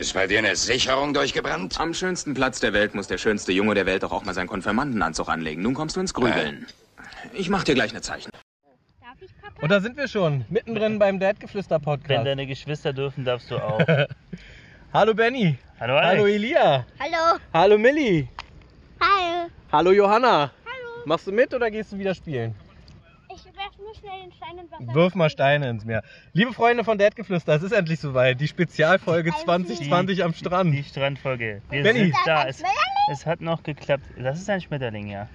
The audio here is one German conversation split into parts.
Ist bei dir eine Sicherung durchgebrannt? Am schönsten Platz der Welt muss der schönste Junge der Welt doch auch mal seinen Konfirmandenanzug anlegen. Nun kommst du ins Grübeln. Ich mach dir gleich eine Zeichen. Darf ich, Papa? Und da sind wir schon, mittendrin beim Wenn Dadgeflüster-Podcast. deine Geschwister dürfen, darfst du auch. Hallo Benny. Hallo Alex. Hallo Elia. Hallo. Hallo Milli. Hallo. Hallo Johanna. Hallo. Machst du mit oder gehst du wieder spielen? Schnell den Stein ins Wasser. Wirf mal Steine ins Meer. Liebe Freunde von Dadgeflüster, es ist endlich soweit. Die Spezialfolge Die- 2020 am Die Strand. Strandfolge. Wir Benni. sind da. Es, es hat noch geklappt. Das ist ein Schmetterling, ja.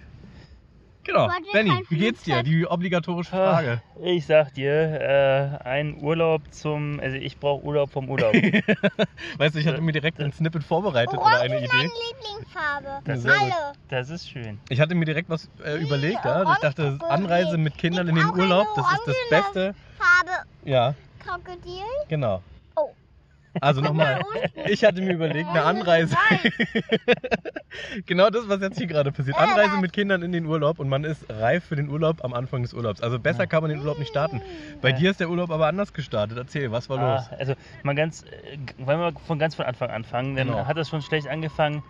Genau. Benny, kein wie geht's dir? Die obligatorische Frage. Ich sag dir, äh, ein Urlaub zum. Also ich brauche Urlaub vom Urlaub. Weißt du, ich hatte mir direkt ein Snippet vorbereitet oder Orange eine ist meine Idee. Lieblingsfarbe. Das. Das ist schön. Ich hatte mir direkt was äh, überlegt, ja. Ich dachte, Anreise mit Kindern in den Urlaub, das ist das Beste. Farbe Ja, Krokodil. genau. Also nochmal, ich hatte mir überlegt, eine Anreise. genau das, was jetzt hier gerade passiert. Anreise mit Kindern in den Urlaub und man ist reif für den Urlaub am Anfang des Urlaubs. Also besser kann man den Urlaub nicht starten. Bei Ja. dir ist der Urlaub aber anders gestartet. Erzähl, was war los? Ah, also mal ganz, äh, wollen wir von ganz von Anfang anfangen, dann Genau. hat das schon schlecht angefangen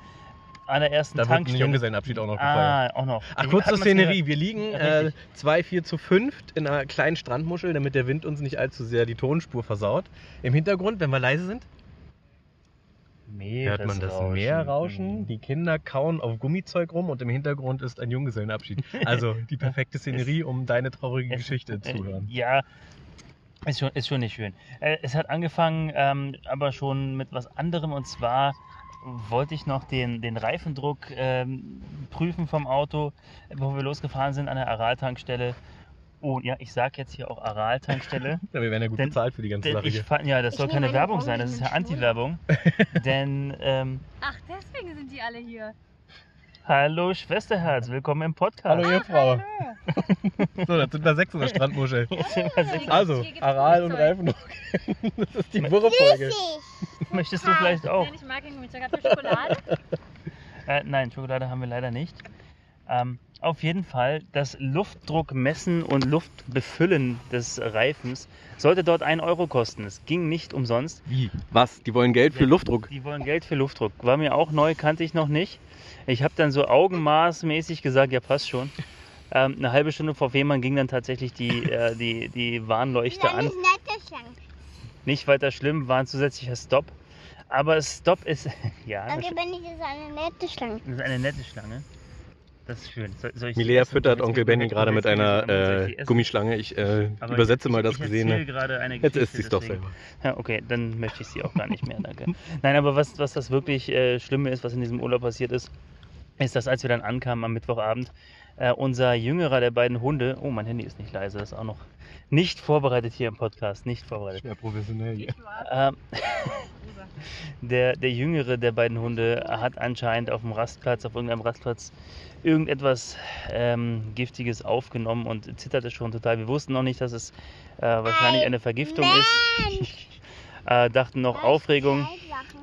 an der ersten Da wird ein Tankstelle. Junggesellenabschied auch noch gefeiert. Ah, auch noch. Ach, kurz zur Szenerie. Wir liegen Ja, äh, richtig. 2, 4 zu 5 in einer kleinen Strandmuschel, damit der Wind uns nicht allzu sehr die Tonspur versaut. Im Hintergrund, wenn wir leise sind, hört man das Meeresrauschen. Meer rauschen. Die Kinder kauen auf Gummizeug rum und im Hintergrund ist ein Junggesellenabschied. Also die perfekte Szenerie, um deine traurige Es- Geschichte zu Äh, hören. Ja, ist schon, ist schon nicht schön. Äh, es hat angefangen, ähm, aber schon mit was anderem und zwar wollte ich noch den, den Reifendruck ähm, prüfen vom Auto, bevor wir losgefahren sind an der Aral-Tankstelle. Oh ja, ich sag jetzt hier auch Aral-Tankstelle. Ja, wir werden ja gut Denn- bezahlt für die ganze Sache ich hier. fand, ja, das Ich soll keine eine Werbung sein, das ist ja Anti-Werbung. Denn, ähm, Ach, deswegen sind die alle hier. Hallo Schwesterherz, willkommen im Podcast. Hallo Ehefrau. So, jetzt sind wir sechs in der Strandmuschel. Also, Aral und. Reifendruck. Das ist die Wurrefolge. Möchtest du vielleicht auch? Nein, ich mag ihn mit Schokolade? Äh, nein, Schokolade haben wir leider nicht. Ähm, auf jeden Fall, das Luftdruckmessen und Luftbefüllen des Reifens sollte dort 1 Euro kosten. Es ging nicht umsonst. Wie? Was? Die wollen Geld für Ja. Luftdruck? Die wollen Geld für Luftdruck. War mir auch neu, kannte ich noch nicht. Ich habe dann so augenmaßmäßig gesagt, ja passt schon. Ähm, eine halbe Stunde vor Fehmarn ging dann tatsächlich die, äh, die, die Warnleuchte Eine an. nette Schlange. Nicht weiter schlimm, war ein zusätzlicher Stop. Aber Stop ist, ja, das Danke, Benny, das ist eine nette Schlange. ist eine nette Schlange. Das ist schön. Soll, soll ich die Milea essen? füttert Onkel Benny gerade mit einer äh? Gummischlange. Ich äh, übersetze ich, mal das ich Gesehene. erzähle gerade eine Jetzt isst sie es doch selber. Ja, okay, dann möchte ich sie auch gar nicht mehr, danke. Nein, aber was, was das wirklich äh, Schlimme ist, was in diesem Urlaub passiert ist, ist, dass als wir dann ankamen am Mittwochabend, äh, unser jüngerer der beiden Hunde, oh, mein Handy ist nicht leise, das ist auch noch nicht vorbereitet hier im Podcast, nicht vorbereitet. Ja, professionell hier. Ähm, der, der jüngere der beiden Hunde hat anscheinend auf dem Rastplatz, auf irgendeinem Rastplatz, irgendetwas ähm, Giftiges aufgenommen und zitterte schon total. Wir wussten noch nicht, dass es äh, wahrscheinlich eine Vergiftung ist. Äh, dachten noch Aufregung.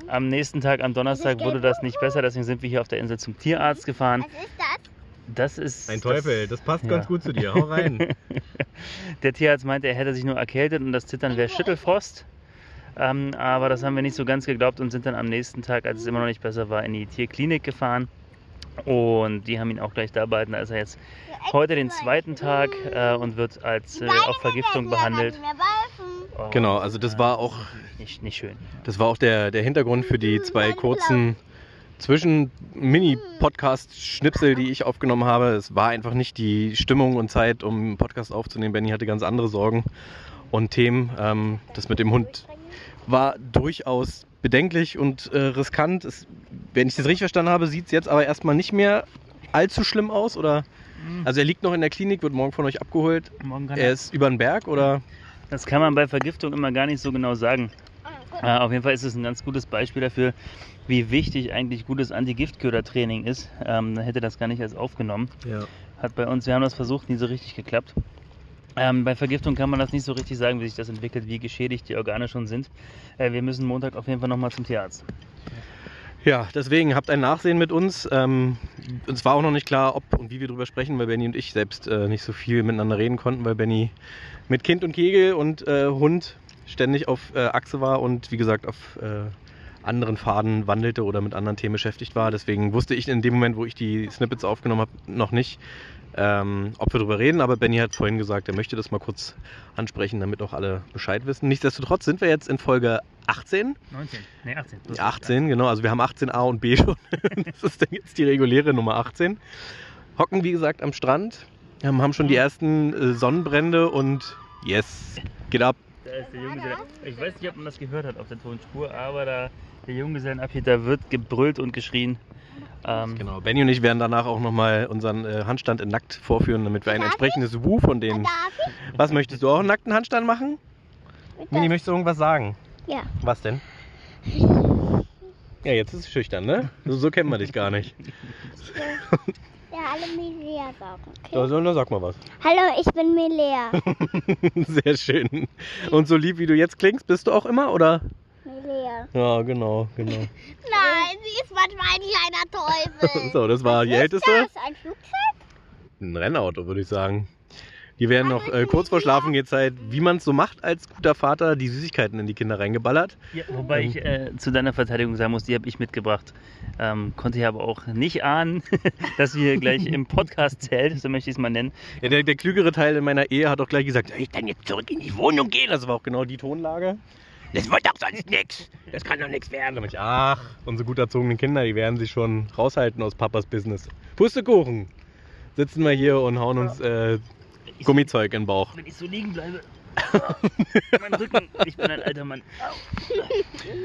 Am nächsten Tag, am Donnerstag, wurde das nicht besser, deswegen sind wir hier auf der Insel zum Tierarzt gefahren. Was ist das? Das ist. Ein Teufel, das passt ja. ganz gut zu dir. Hau rein. Der Tierarzt meinte, er hätte sich nur erkältet und das Zittern wäre Schüttelfrost. Ähm, aber das haben wir nicht so ganz geglaubt und sind dann am nächsten Tag, als es immer noch nicht besser war, in die Tierklinik gefahren. Und die haben ihn auch gleich da behalten. Da ist er jetzt heute den zweiten Tag äh, und wird als äh, auf Vergiftung behandelt. Genau, also das war auch Nicht, nicht schön. Das war auch der, der Hintergrund für die zwei kurzen Zwischen-Mini-Podcast-Schnipsel, die ich aufgenommen habe. Es war einfach nicht die Stimmung und Zeit, um einen Podcast aufzunehmen. Benny hatte ganz andere Sorgen und Themen. Ähm, das mit dem Hund war durchaus bedenklich und äh, riskant. Es, wenn ich das richtig verstanden habe, sieht es jetzt aber erstmal nicht mehr allzu schlimm aus. Oder? Also er liegt noch in der Klinik, wird morgen von euch abgeholt. Morgen kann Er ist über den Berg oder? Das kann man bei Vergiftung immer gar nicht so genau sagen. Äh, auf jeden Fall ist es ein ganz gutes Beispiel dafür, wie wichtig eigentlich gutes Anti-Giftköder-Training ist. Ähm, hätte das gar nicht erst aufgenommen. Ja. Hat bei uns, wir haben das versucht, nie so richtig geklappt. Ähm, bei Vergiftung kann man das nicht so richtig sagen, wie sich das entwickelt, wie geschädigt die Organe schon sind. Äh, wir müssen Montag auf jeden Fall nochmal zum Tierarzt. Ja, deswegen habt ein Nachsehen mit uns. Ähm, uns war auch noch nicht klar, ob und wie wir drüber sprechen, weil Benny und ich selbst äh, nicht so viel miteinander reden konnten, weil Benny mit Kind und Kegel und äh, Hund ständig auf äh, Achse war und wie gesagt auf äh, anderen Faden wandelte oder mit anderen Themen beschäftigt war. Deswegen wusste ich in dem Moment, wo ich die Snippets aufgenommen habe, noch nicht, ähm, ob wir darüber reden. Aber Benny hat vorhin gesagt, er möchte das mal kurz ansprechen, damit auch alle Bescheid wissen. Nichtsdestotrotz sind wir jetzt in Folge 18. 19. Nee, 18. Plus 18, genau. Also wir haben 18a und b schon. das ist dann jetzt die reguläre Nummer 18. Hocken, wie gesagt, am Strand. Ähm, haben schon die ersten äh, Sonnenbrände und yes, geht ab. Da ist der Junggeselle. Ich weiß nicht, ob man das gehört hat auf der Tonspur, aber da der Junggesellenabschied, da wird gebrüllt und geschrien. Ähm, Genau, Benny und ich werden danach auch nochmal unseren äh, Handstand in nackt vorführen, damit wir ein entsprechendes Wu von denen. Was möchtest du auch einen nackten Handstand machen? Mini, möchtest du irgendwas sagen? Ja. Was denn? Ja, jetzt ist es schüchtern, ne? So, so kennt man dich gar nicht. Ja, alle Milea sagen. Okay. Also, na, sag mal was. Hallo, ich bin Milea. Sehr schön. Und so lieb wie du jetzt klingst, bist du auch immer, oder? Milea. Ja, genau, genau. Nein, sie ist manchmal ein kleiner Teufel. So, das war die Was ist älteste. das? Ein Flugzeug? Ein Rennauto, würde ich sagen. Die werden noch äh, kurz vor Schlafengehzeit, wie man es so macht als guter Vater, die Süßigkeiten in die Kinder reingeballert. ja, wobei ich äh, zu deiner Verteidigung sagen muss, die habe ich mitgebracht. Ähm, konnte ich aber auch nicht ahnen, dass wir gleich im Podcast-Zelt, so möchte ich es mal nennen, Ja, der, der klügere Teil in meiner Ehe hat auch gleich gesagt, soll ich dann jetzt zurück in die Wohnung gehen? Das war auch genau die Tonlage. Das wird doch sonst nix. Das kann doch nichts werden. Da meinte ich, ach, unsere gut erzogenen Kinder, die werden sich schon raushalten aus Papas Business. Pustekuchen. Sitzen wir hier und hauen uns äh, Gummizeug in den Bauch. wenn ich so liegen bleibe. mein Rücken, ich bin ein alter Mann.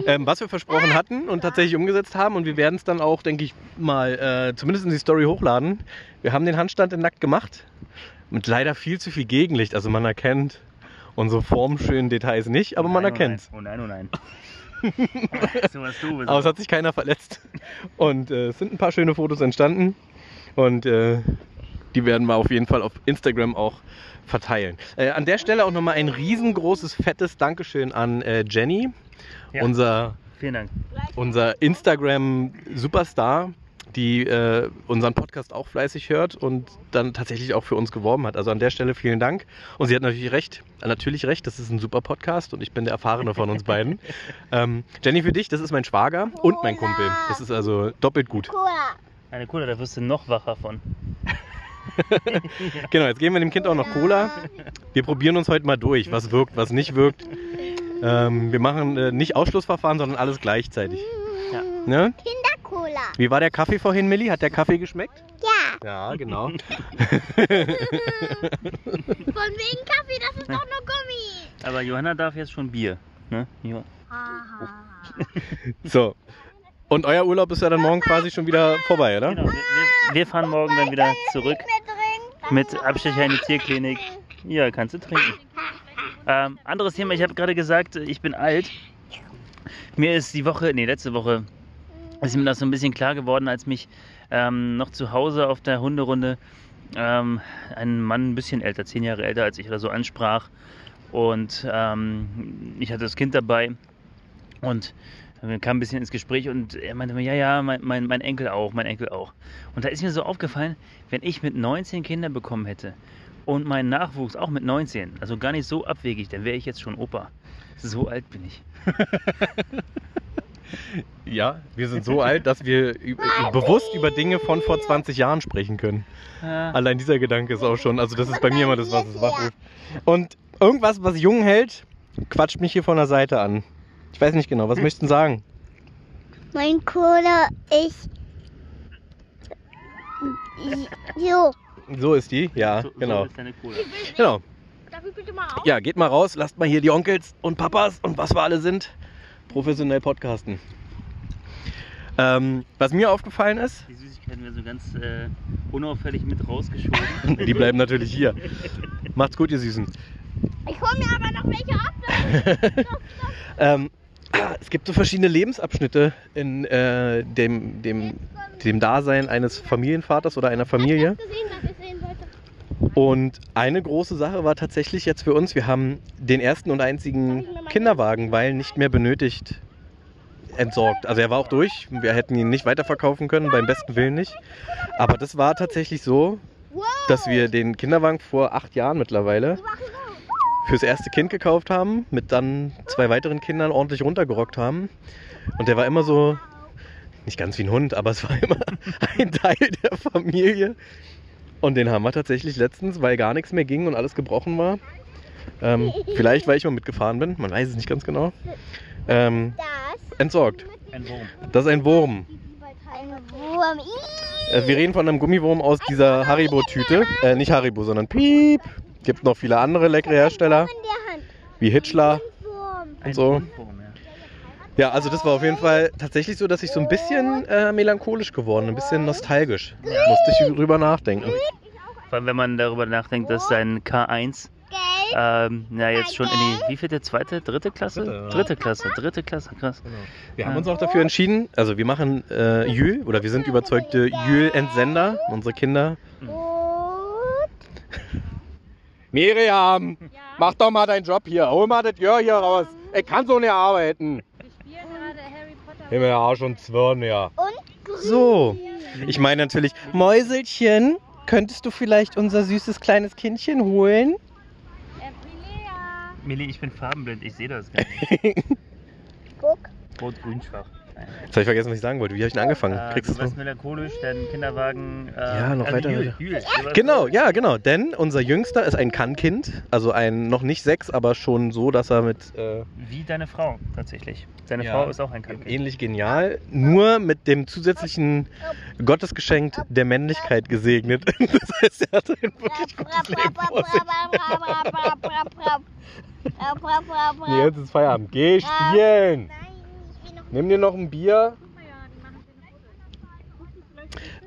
Ähm, was wir versprochen hatten und tatsächlich umgesetzt haben. Und wir werden es dann auch, denke ich, mal äh, zumindest in die Story hochladen. Wir haben den Handstand in nackt gemacht. Mit leider viel zu viel Gegenlicht. Also man erkennt unsere formschönen Details nicht, aber man Nein, erkennt es. Oh nein, oh nein. so was du Aber es hat sich keiner verletzt. Und äh, es sind ein paar schöne Fotos entstanden. Und äh, die werden wir auf jeden Fall auf Instagram auch verteilen. Äh, an der Stelle auch nochmal ein riesengroßes, fettes Dankeschön an äh, Jenny, Ja. unser Vielen Dank. unser Instagram-Superstar, die äh, unseren Podcast auch fleißig hört und dann tatsächlich auch für uns geworben hat. Also an der Stelle vielen Dank. Und sie hat natürlich recht, natürlich recht, das ist ein super Podcast und ich bin der Erfahrene von uns beiden. ähm, Jenny, für dich, das ist mein Schwager und mein Kumpel. Das ist also doppelt gut. Cola. Eine Cola, da wirst du noch wacher von. Genau, jetzt geben wir dem Kind auch noch Cola. Wir probieren uns heute mal durch, was wirkt, was nicht wirkt. Ähm, wir machen äh, nicht Ausschlussverfahren, sondern alles gleichzeitig. Ja. Ne? Kindercola. Wie war der Kaffee vorhin, Milli? Hat der Kaffee geschmeckt? Ja. Ja, genau. Von wegen Kaffee, das ist doch nur Gummi. Aber Johanna darf jetzt schon Bier. Ne? Jo. Haha. So. Und euer Urlaub ist ja dann morgen quasi schon wieder vorbei, oder? Genau, wir, wir, wir fahren morgen dann wieder zurück Mit Abstecher in die Tierklinik. Ja, kannst du trinken. Ähm, anderes Thema, ich habe gerade gesagt, ich bin alt. Mir ist die Woche, nee, letzte Woche, ist mir das so ein bisschen klar geworden, als mich ähm, noch zu Hause auf der Hunderunde ähm, ein Mann ein bisschen älter, zehn Jahre älter als ich oder so ansprach. Und ähm, ich hatte das Kind dabei und wir kamen ein bisschen ins Gespräch und er meinte mir, ja, ja, mein, mein, mein Enkel auch, mein Enkel auch. Und da ist mir so aufgefallen, wenn ich mit 19 Kinder bekommen hätte und mein Nachwuchs auch mit 19, also gar nicht so abwegig, dann wäre ich jetzt schon Opa. So alt bin ich. Ja, wir sind so alt, dass wir bewusst über Dinge von vor 20 Jahren sprechen können. Ja. Allein dieser Gedanke ist auch schon, also das ist bei mir immer das, was es wachruft. Und irgendwas, was jung hält, quatscht mich hier von der Seite an. Ich weiß nicht genau, was möchten Sie sagen? Mein Cola ist. So. So ist die, ja, So, genau. So ist deine Cola. Genau. Darf ich bitte mal auf? Ja, geht mal raus, lasst mal hier die Onkels und Papas und was wir alle sind, professionell podcasten. Ähm, was mir aufgefallen ist, Die Süßigkeiten werden so ganz äh, unauffällig mit rausgeschoben. die bleiben natürlich hier. Macht's gut, ihr Süßen. Ich hole mir aber noch welche ab. Ähm, ah, es gibt so verschiedene Lebensabschnitte in äh, dem, dem, dem Dasein eines Familienvaters oder einer Familie. Und eine große Sache war tatsächlich jetzt für uns, wir haben den ersten und einzigen Kinderwagen, weil nicht mehr benötigt, entsorgt. Also er war auch durch, wir hätten ihn nicht weiterverkaufen können, beim besten Willen nicht. Aber das war tatsächlich so, dass wir den Kinderwagen vor acht Jahren mittlerweile fürs erste Kind gekauft haben, mit dann zwei weiteren Kindern ordentlich runtergerockt haben. Und der war immer so, nicht ganz wie ein Hund, aber es war immer ein Teil der Familie. Und den haben wir tatsächlich letztens, weil gar nichts mehr ging und alles gebrochen war. Ähm, vielleicht, weil ich mal mitgefahren bin, man weiß es nicht ganz genau. Ähm, Das entsorgt. Ein Wurm. Das ist ein Wurm. ein Wurm. Äh, wir reden von einem Gummiwurm aus dieser Haribo-Tüte. Äh, nicht Haribo, sondern Piep. Gibt noch viele andere leckere Hersteller, der wie Hitchler. Ein so. Ja. Ja, also das war auf jeden Fall tatsächlich so, dass ich so ein bisschen äh, melancholisch geworden, ein bisschen nostalgisch. Musste ich drüber nachdenken. Vor allem, wenn man darüber nachdenkt, dass sein K1 Gelb. ähm, ja, jetzt schon in die, wie viel, zweite, dritte Klasse? Dritte, ja. Dritte Klasse, dritte Klasse, krass. Wir haben uns auch dafür entschieden, also wir machen äh, Jül oder wir sind überzeugte Jül-Entsender, unsere Kinder. Und Miriam, mach doch mal deinen Job hier, hol mal das Jör hier raus. Ich kann so nicht arbeiten. Wir spielen gerade Harry Potter. Himmel, ja schon zwirn, ja. und grün. So, ich meine natürlich, Mäuselchen, könntest du vielleicht unser süßes kleines Kindchen holen? Äh, Milea. Milli, ich bin farbenblind, ich sehe das gar nicht. Guck. Rot-grün schwach. Jetzt habe ich vergessen, was ich sagen wollte. Wie habe ich denn angefangen? Äh, Kriegst du warst melancholisch, dein Kinderwagen. Äh, Ja, noch weiter, Jül, weiter. Jül. Warst- Genau, ja, genau. Denn unser Jüngster ist ein Kann-Kind. Also ein noch nicht sechs, aber schon so, dass er mit äh, Wie deine Frau, tatsächlich. Seine Ja. Frau ist auch ein Kampf. ähnlich genial, nur mit dem zusätzlichen Gottesgeschenk der Männlichkeit gesegnet. Das heißt, er hat ein wirklich gutes Leben vor sich. Nee, jetzt ist Feierabend. Geh spielen. Nein, Nimm dir noch ein Bier.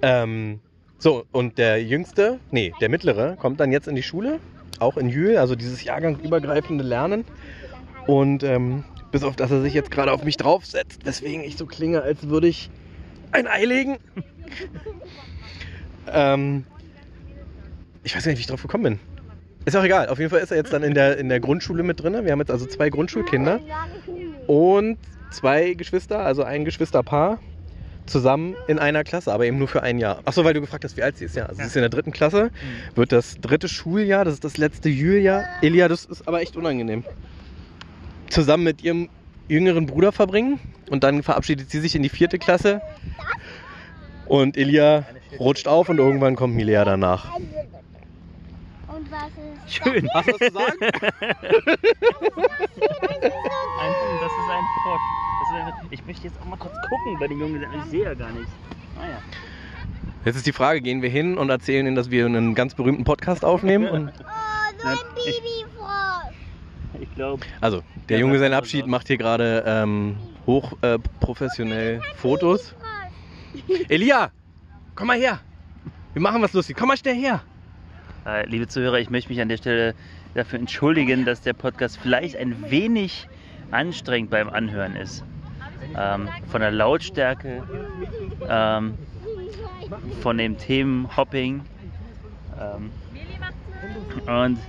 Ähm, so, und der Jüngste, nee, der Mittlere, kommt dann jetzt in die Schule, auch in Jühl, also dieses jahrgangsübergreifende Lernen. Und ähm, bis auf, dass er sich jetzt gerade auf mich draufsetzt, weswegen ich so klinge, als würde ich ein Ei legen. ähm, ich weiß gar nicht, wie ich drauf gekommen bin. Ist auch egal, auf jeden Fall ist er jetzt dann in der, in der Grundschule mit drin. Wir haben jetzt also zwei Grundschulkinder und zwei Geschwister, also ein Geschwisterpaar, zusammen in einer Klasse, aber eben nur für ein Jahr. Achso, weil du gefragt hast, wie alt sie ist. Ja, also sie ist in der dritten Klasse, wird das dritte Schuljahr, das ist das letzte Juljahr. Elia, das ist aber echt unangenehm. Zusammen mit ihrem jüngeren Bruder verbringen und dann verabschiedet sie sich in die vierte Klasse. Und Elia rutscht auf und irgendwann kommt Milea danach. Und was ist Schön. Hast du was zu sagen? Ein, das ist ein Frosch. Das ist ein, ich möchte jetzt auch mal kurz gucken bei den Jungen. Ich sehe ja gar nichts. Ah ja. Jetzt ist die Frage, gehen wir hin und erzählen ihnen, dass wir einen ganz berühmten Podcast aufnehmen? Und, Oh, so ein Babyfrosch. Ich glaube, also, der Junge das sein ist Abschied macht hier gerade ähm, hochprofessionell äh, professionell Fotos. Elia, komm mal her. Wir machen was lustig. Komm mal schnell her. Äh, liebe Zuhörer, ich möchte mich an der Stelle dafür entschuldigen, dass der Podcast vielleicht ein wenig anstrengend beim Anhören ist. Ähm, von der Lautstärke, ähm, von dem Themenhopping. Ähm, und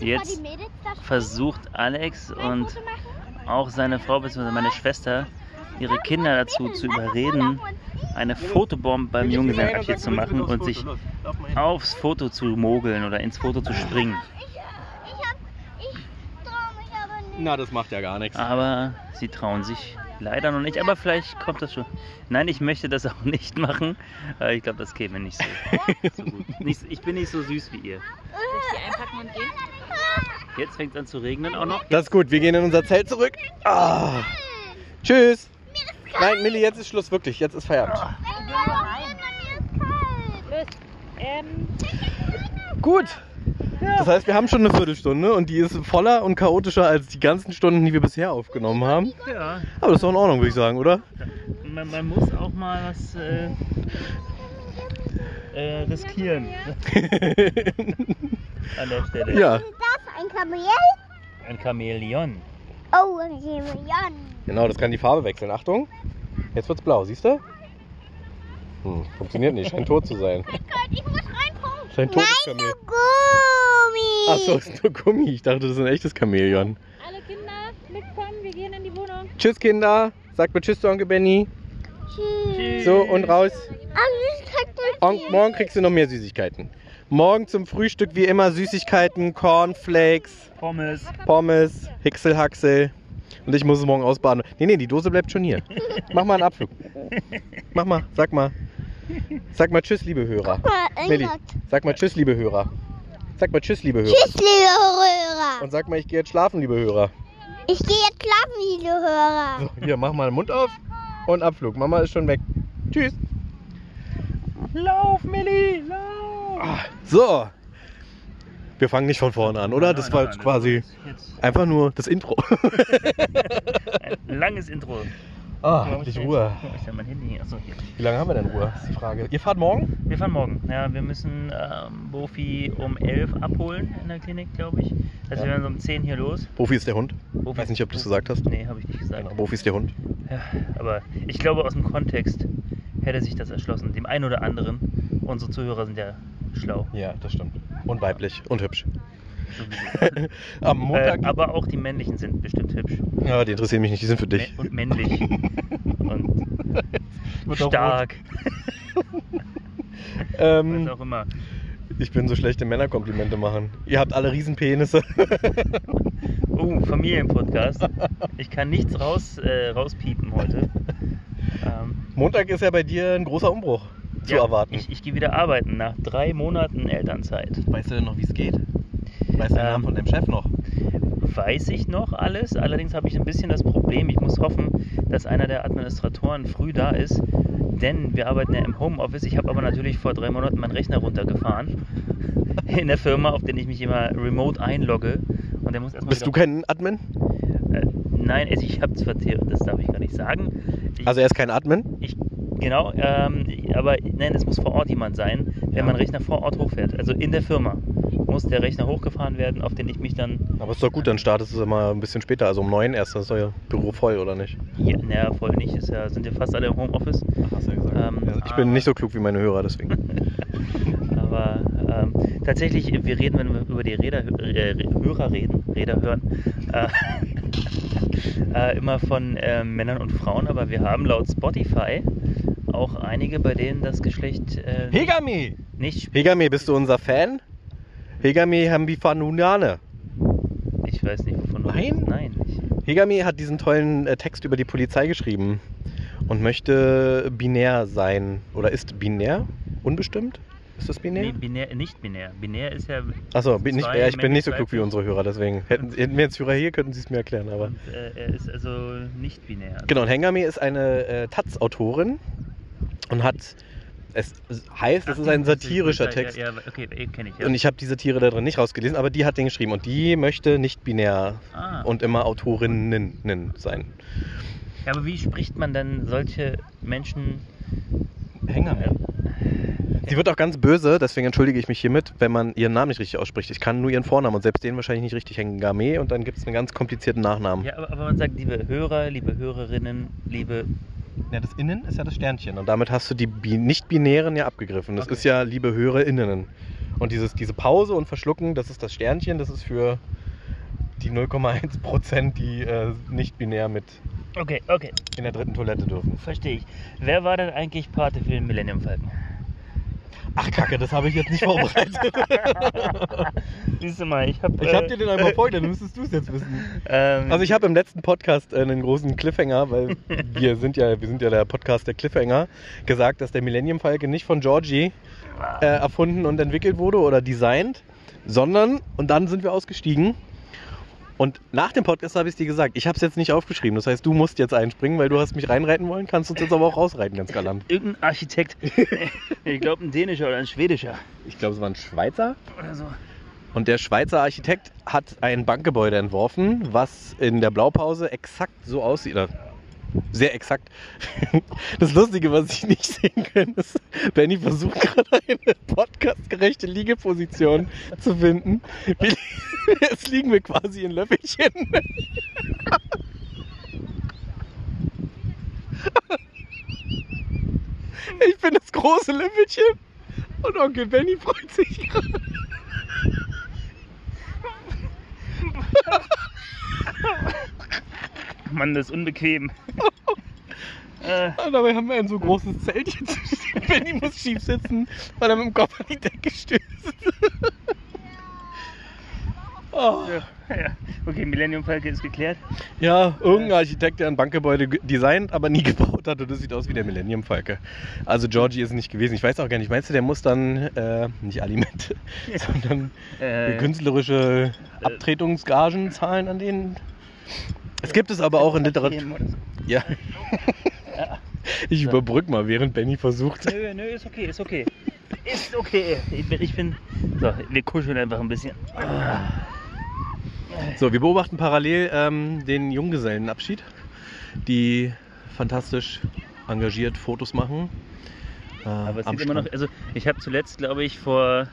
Jetzt versucht Alex und auch seine Frau bzw. meine Schwester, ihre Kinder dazu zu überreden, eine Fotobomb beim Junggesellenabschied zu machen und sich aufs Foto zu mogeln oder ins Foto zu springen. Ich, ich hab, ich trau mich aber nicht. Na, das macht ja gar nichts. Aber sie trauen sich leider noch nicht, aber vielleicht kommt das schon. Nein, ich möchte das auch nicht machen. Äh, Ich glaube, das käme nicht so, so gut. Nicht, ich bin nicht so süß wie ihr. Jetzt fängt es an zu regnen auch noch. Das ist gut, wir gehen in unser Zelt zurück. Ah. Tschüss. Nein, Milli, jetzt ist Schluss, wirklich. Jetzt ist Feierabend. Ähm, Gut. Das heißt, wir haben schon eine Viertelstunde und die ist voller und chaotischer als die ganzen Stunden, die wir bisher aufgenommen haben. Ja, Aber das ist doch in Ordnung, würde ich sagen, oder? man, man muss auch mal was äh, äh, riskieren an der Stelle. ja? Ein Kamel? Ein Chamäleon. Oh, ein Chameleon. genau, das kann die Farbe wechseln. Achtung, jetzt wird's blau, siehst du? Hm, funktioniert nicht, scheint tot zu sein. Gott, ich muss reinkommen. Scheint totes Kamel. Gummi. Achso, ist nur Gummi. Ich dachte, das ist ein echtes Chamäleon. alle Kinder mitkommen, wir gehen in die Wohnung. Tschüss, Kinder. Sag mal Tschüss zu Onkel Benny. Tschüss. So, und raus. Und morgen kriegst du noch mehr Süßigkeiten. Morgen zum Frühstück wie immer Süßigkeiten, Cornflakes, Pommes. Pommes, Hixelhaxel. Und ich muss es morgen ausbaden. Nee, nee, die Dose bleibt schon hier. Mach mal einen Abflug. Mach mal, sag mal. Sag mal Tschüss, liebe Hörer. Mal, Milli, Ingrid. sag mal Tschüss, liebe Hörer. Sag mal Tschüss, liebe Hörer. Tschüss, liebe Hörer. Und sag mal, ich gehe jetzt schlafen, liebe Hörer. Ich gehe jetzt schlafen, liebe Hörer. So, hier, mach mal den Mund auf und Abflug. Mama ist schon weg. Tschüss. Lauf, Milli, lauf! So. Wir fangen nicht von vorne an, oder? Das war jetzt quasi Jetzt einfach nur das Intro. ein langes Intro. Ah, Wo endlich Ruhe. Wo ist denn mein Handy? Achso, hier. Wie lange haben wir denn Ruhe? Ist die Frage. Ihr fahrt morgen? Wir fahren morgen. Ja, wir müssen ähm, Bofi um 11 abholen in der Klinik, glaube ich. Also Ja. wir werden so um 10 hier los. Bofi ist der Hund. Bofi Weiß nicht, ob du es gesagt hast. Nee, habe ich nicht gesagt. Genau, Bofi ist der Hund. Ja, aber ich glaube, aus dem Kontext hätte sich das erschlossen. Dem einen oder anderen. Unsere Zuhörer sind ja schlau. Ja, das stimmt. Und weiblich und hübsch. Am Montag. Äh, aber auch die männlichen sind bestimmt hübsch. ja, die interessieren mich nicht, die sind für dich. Und männlich. und stark. Ähm, Was auch immer. ich bin so schlecht im Männerkomplimente machen. Ihr habt alle Riesenpenisse. Oh, Familienpodcast. Ich kann nichts raus, äh, rauspiepen heute. Ähm, Montag ist ja bei dir ein großer Umbruch zu ja, erwarten. Ich, ich gehe wieder arbeiten nach drei Monaten Elternzeit. Weißt du denn noch, wie es geht? Weißt du den Ähm, Namen von deinem Chef noch? Weiß ich noch alles, allerdings habe ich ein bisschen das Problem, ich muss hoffen, dass einer der Administratoren früh da ist, denn wir arbeiten ja im Homeoffice. Ich habe aber natürlich vor drei Monaten meinen Rechner runtergefahren in der Firma, auf den ich mich immer remote einlogge. Und der muss erstmal Bist du kein Admin? Äh, nein, also ich habe zwar, Theo- das darf ich gar nicht sagen. Ich, Also er ist kein Admin? ich, genau, ähm, aber nein, es muss vor Ort jemand sein, der Ja. meinen Rechner vor Ort hochfährt. Also in der Firma muss der Rechner hochgefahren werden, auf den ich mich dann Aber ist doch gut, dann startest du immer ein bisschen später, also um neun erst. Das ist euer Büro voll, oder nicht? Ja, naja, voll nicht. Ist ja, sind ja fast alle im Homeoffice. Ach, hast du ja gesagt. Ähm, Ja, ich bin nicht so klug wie meine Hörer, deswegen. Aber ähm, tatsächlich, wir reden, wenn wir über die Räder, äh, Hörer reden, Räder hören, äh, äh, immer von äh, Männern und Frauen. Aber wir haben laut Spotify auch einige, bei denen das Geschlecht äh, Hegami! nicht sp- Hegami, bist du unser Fan? Hegami Hambifanunane. Ich weiß nicht, wovon du Nein? redest. Nein. Hegami hat diesen tollen äh, Text über die Polizei geschrieben und möchte binär sein. Oder ist binär? Unbestimmt? Ist das binär? nee, binär, nicht binär. Binär ist ja. Achso, bin nicht, ja, ich bin nicht so klug wie unsere Hörer, deswegen. Hätten, hätten wir jetzt Hörer hier, könnten sie es mir erklären. Aber. Und, äh, er ist also nicht binär. Genau, und Hengami ist eine äh, Taz-Autorin und hat. Es heißt, es ist ein satirischer Text. Ja, ja, okay, kenne ich. Ja. Und ich habe die Satire da drin nicht rausgelesen, aber die hat den geschrieben. Und die möchte nicht binär ah. und immer Autorinnen sein. Ja, aber wie spricht man denn solche Menschen? Hengami. Sie wird auch ganz böse, deswegen entschuldige ich mich hiermit, wenn man ihren Namen nicht richtig ausspricht. Ich kann nur ihren Vornamen und selbst den wahrscheinlich nicht richtig. Hengame und dann gibt es einen ganz komplizierten Nachnamen. Ja, aber, aber man sagt, liebe Hörer, liebe Hörerinnen, liebe. Ja, das Innen ist ja das Sternchen und damit hast du die Bi Nicht-Binären ja abgegriffen. Das Okay. ist ja liebe HörerInnen. Und dieses, diese Pause und Verschlucken, das ist das Sternchen, das ist für die 0,1 Prozent, die äh, nicht binär mit Okay, okay, in der dritten Toilette dürfen. verstehe ich. Wer war denn eigentlich Pate für den Millennium Falcon? Ach Kacke, das habe ich jetzt nicht vorbereitet. Siehst du mal, ich habe. ich habe dir den einmal vorgestellt, dann müsstest du es jetzt wissen. Ähm, Also ich habe im letzten Podcast äh, einen großen Cliffhanger, weil wir sind ja, wir sind ja der Podcast der Cliffhanger, gesagt, dass der Millennium Falcon nicht von Georgie äh, erfunden und entwickelt wurde oder designt, sondern und dann sind wir ausgestiegen. Und nach dem Podcast habe ich dir gesagt. Ich habe es jetzt nicht aufgeschrieben. Das heißt, du musst jetzt einspringen, weil du hast mich reinreiten wollen. Kannst uns jetzt aber auch rausreiten, ganz galant. irgendein Architekt, ich glaube ein dänischer oder ein schwedischer Ich glaube, es war ein Schweizer. oder so. Und der Schweizer Architekt hat ein Bankgebäude entworfen, was in der Blaupause exakt so aussieht. Oder Sehr exakt. Das Lustige, was ich nicht sehen kann, ist, Benny versucht gerade eine podcastgerechte Liegeposition zu finden. Jetzt liegen wir quasi in Löffelchen. Ich bin das große Löffelchen und Onkel Benny freut sich gerade. Mann, das ist unbequem. Äh, Und dabei haben wir ein so großes Zelt jetzt. Benny muss schief sitzen, weil er mit dem Kopf an die Decke stößt. oh. ja. Okay, Millennium Falke ist geklärt. Ja, irgendein Architekt, der ein Bankgebäude ge- designt, aber nie gebaut hat. Und das sieht aus wie der Millennium Falke. Also Georgie ist nicht gewesen. Ich weiß auch gar nicht. Meinst du, der muss dann äh, nicht Alimente, sondern Äh, künstlerische Abtretungsgagen zahlen an denen? Es gibt es aber auch in Literatur. Ja. Ich So. überbrück mal, während Benny versucht. Nö, nö, ist okay, ist okay. Ist okay. Ich bin, ich bin. So, wir kuscheln einfach ein bisschen. So, wir beobachten parallel ähm, den Junggesellenabschied, die fantastisch engagiert Fotos machen. Äh, Aber es sieht immer noch. Also, ich habe zuletzt, glaube ich, vor.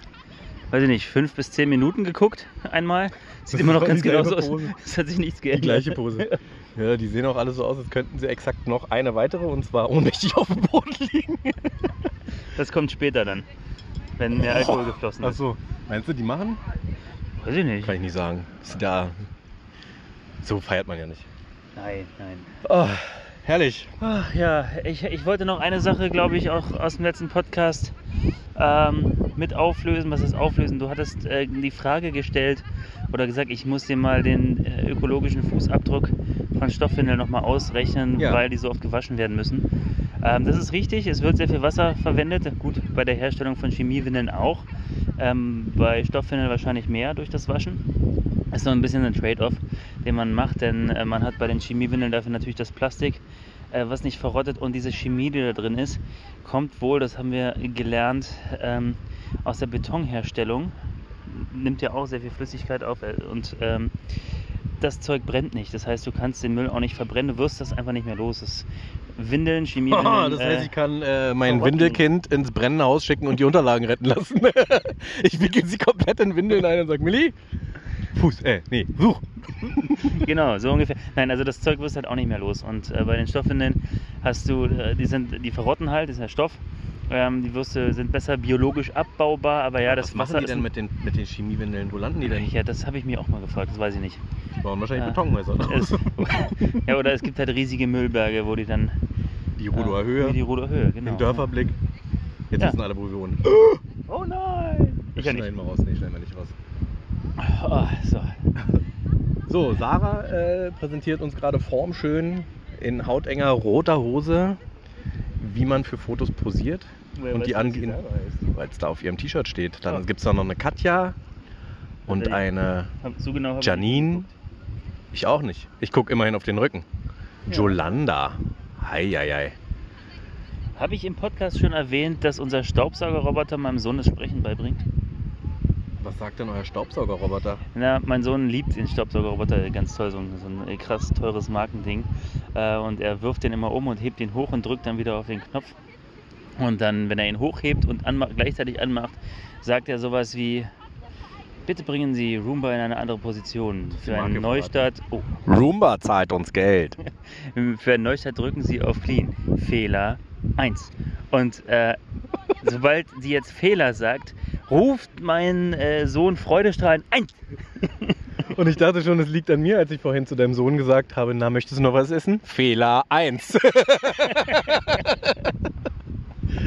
Weiß ich nicht, fünf bis zehn Minuten geguckt, einmal. Sieht Das immer noch ganz genau so aus. Es hat sich nichts Die geändert. gleiche Pose. Ja, die sehen auch alle so aus, als könnten sie exakt noch eine weitere und zwar ohnmächtig auf dem Boden liegen. Das kommt später dann, wenn mehr Alkohol geflossen ist. Achso, meinst du, die machen? Weiß ich nicht. Kann ich nicht sagen. Ist Da. So feiert man ja nicht. Nein, nein. Oh, herrlich. Ach, ja, ich, ich wollte noch eine Sache, glaube ich, auch aus dem letzten Podcast ähm, mit auflösen. Was ist auflösen? Du hattest äh, die Frage gestellt oder gesagt, ich muss dir mal den äh, ökologischen Fußabdruck von Stoffwindeln nochmal ausrechnen, Ja. weil die so oft gewaschen werden müssen. Ähm, das ist richtig, es wird sehr viel Wasser verwendet. Gut, bei der Herstellung von Chemiewindeln auch. Ähm, bei Stoffwindeln wahrscheinlich mehr durch das Waschen. Ist noch ein bisschen ein Trade-off, den man macht, denn äh, man hat bei den Chemiewindeln dafür natürlich das Plastik, äh, was nicht verrottet und diese Chemie, die da drin ist, kommt wohl, das haben wir gelernt, ähm, aus der Betonherstellung. Nimmt ja auch sehr viel Flüssigkeit auf äh, und ähm, das Zeug brennt nicht. Das heißt, du kannst den Müll auch nicht verbrennen, du wirst das einfach nicht mehr los. Das Windeln, Chemiewindeln. das heißt, äh, ich kann äh, mein verrotten. Windelkind ins brennende Haus schicken und die Unterlagen retten lassen. ich wickel sie komplett in Windeln ein und sag, Milli, Fuß, äh, nee, such. Genau, so ungefähr. Nein, also das Zeug wirst halt auch nicht mehr los. Und äh, bei den Stoffwindeln hast du, äh, die sind, die verrotten halt, das ist ja Stoff. Ähm, die Würste sind besser biologisch abbaubar, aber ja, das Was Wasser machen die ist denn mit den, mit den Chemiewindeln? Wo landen die denn? Ja, das habe ich mir auch mal gefragt, das weiß ich nicht. Die bauen wahrscheinlich Ja. Betonhäuser. Es, ja, oder es gibt halt riesige Müllberge, wo die dann. Die Rudower Höhe, Wie die Rudower Höhe, genau. den Dörferblick. Jetzt Ja. wissen alle, wo wir wohnen. Oh nein! Ich schneiden nicht. wir raus. Nee, schneiden wir nicht raus. Oh, so. So, Sarah äh, präsentiert uns gerade formschön in hautenger roter Hose, wie man für Fotos posiert. Und die angehen, weil es da auf ihrem T-Shirt steht. Dann Ah. gibt es da noch eine Katja und Also eine So genau Janine. Ich auch nicht. Ich gucke immerhin auf den Rücken. Ja. Jolanda. Heieiei. Habe ich im Podcast schon erwähnt, dass unser Staubsaugerroboter meinem Sohn das Sprechen beibringt? Was sagt denn euer Staubsaugerroboter? Na, mein Sohn liebt den Staubsaugerroboter ganz toll, so ein, so ein krass teures Markending. Äh, und er wirft den immer um und hebt ihn hoch und drückt dann wieder auf den Knopf. Und dann, wenn er ihn hochhebt und anma gleichzeitig anmacht, sagt er sowas wie: Bitte bringen Sie Roomba in eine andere Position. Für einen Neustart. Oh, Roomba zahlt uns Geld. für einen Neustart drücken Sie auf Clean. Fehler 1. Und äh, sobald sie jetzt Fehler sagt, ruft mein äh, Sohn freudestrahlend 1. Und ich dachte schon, es liegt an mir, als ich vorhin zu deinem Sohn gesagt habe, na, möchtest du noch was essen? Fehler 1.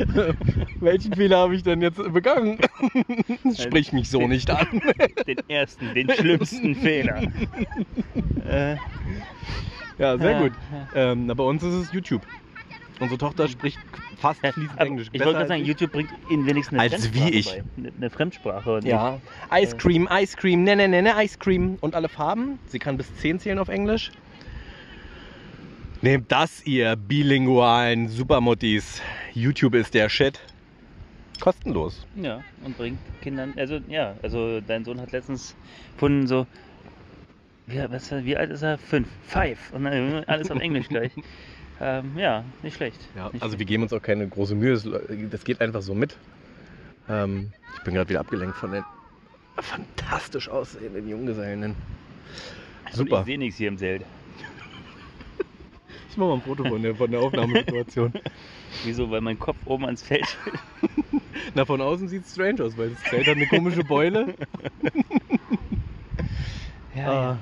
Welchen Fehler habe ich denn jetzt begangen? Sprich mich so nicht an. Den ersten, den schlimmsten Fehler. Äh, Ja, sehr gut. Ähm, bei uns ist es YouTube. Unsere Tochter spricht fast fließend Englisch. ich wollte gerade sagen. YouTube bringt ihnen wenigstens eine Als Fremdsprache wie ich. bei. Eine, Fremdsprache. Ja. Ice Cream, Ice Cream, ne, ne, ne, ne, Ice Cream. Und alle Farben. Sie kann bis 10 zählen auf Englisch. Nehmt das, ihr bilingualen Supermuttis. YouTube ist der Shit. Kostenlos. Ja, und bringt Kindern, also ja, also dein Sohn hat letztens gefunden, so, wie, was, wie alt ist er? Fünf. Five. Und dann alles auf Englisch gleich. Ähm, ja, nicht schlecht. Ja, nicht also wir schlecht. geben uns auch keine große Mühe. Das geht einfach so mit. Ähm, ich bin gerade wieder abgelenkt von den fantastisch aussehenden Junggesellen. Und Super. Ich sehe nichts hier im Zelt. Ich mache mal ein Foto von der, von der Aufnahmesituation. Wieso? Weil mein Kopf oben ans Feld Na, von außen sieht es strange aus, weil das Zelt hat eine komische Beule. Ja, Ah.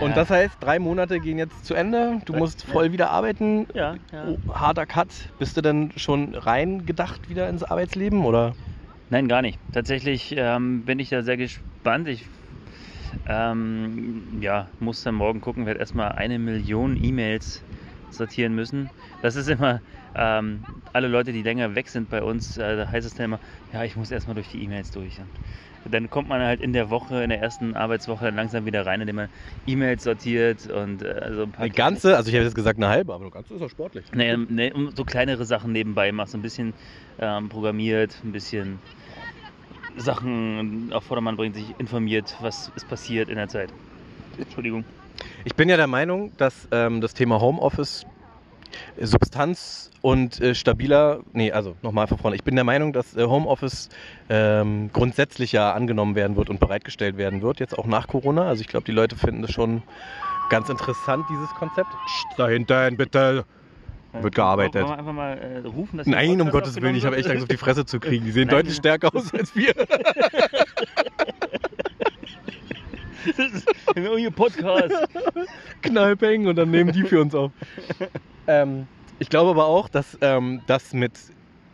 Und Ja. das heißt, drei Monate gehen jetzt zu Ende. Du Ja. musst voll wieder arbeiten. Ja, ja. Oh, harter Cut. Bist du denn schon reingedacht wieder ins Arbeitsleben oder? Nein, gar nicht. Tatsächlich ähm, bin ich da sehr gespannt. Ich ähm, ja, muss dann morgen gucken, werde erstmal eine Million E-Mails sortieren müssen. Das ist immer, ähm, alle Leute, die länger weg sind bei uns, äh, da heißt es dann immer, ja, ich muss erstmal durch die E-Mails durch. Und dann kommt man halt in der Woche, in der ersten Arbeitswoche dann langsam wieder rein, indem man E-Mails sortiert und äh, also ein paar Eine ganze, also ich habe jetzt gesagt eine halbe, aber eine ganze ist ja sportlich. Nee, nee, um so kleinere Sachen nebenbei machst, so ein bisschen ähm, programmiert, ein bisschen Sachen auf Vordermann bringt, sich informiert, was ist passiert in der Zeit. Entschuldigung. Ich bin ja der Meinung, dass ähm, das Thema Homeoffice äh, Substanz und äh, stabiler, nee, also nochmal von vorne. Ich bin der Meinung, dass äh, Homeoffice ähm, grundsätzlich ja angenommen werden wird und bereitgestellt werden wird, jetzt auch nach Corona. Also ich glaube, die Leute finden das schon ganz interessant, dieses Konzept. Psst, da hinten, bitte. Wird gearbeitet. Wollen wir einfach mal äh, rufen, dass Nein, um Gottes Willen, ich habe echt Angst, auf die Fresse zu kriegen. Die sehen Nein. deutlich stärker aus als wir. Das ist ihr Podcast. Knallpeng und dann nehmen die für uns auf. ähm, ich glaube aber auch, dass ähm, das mit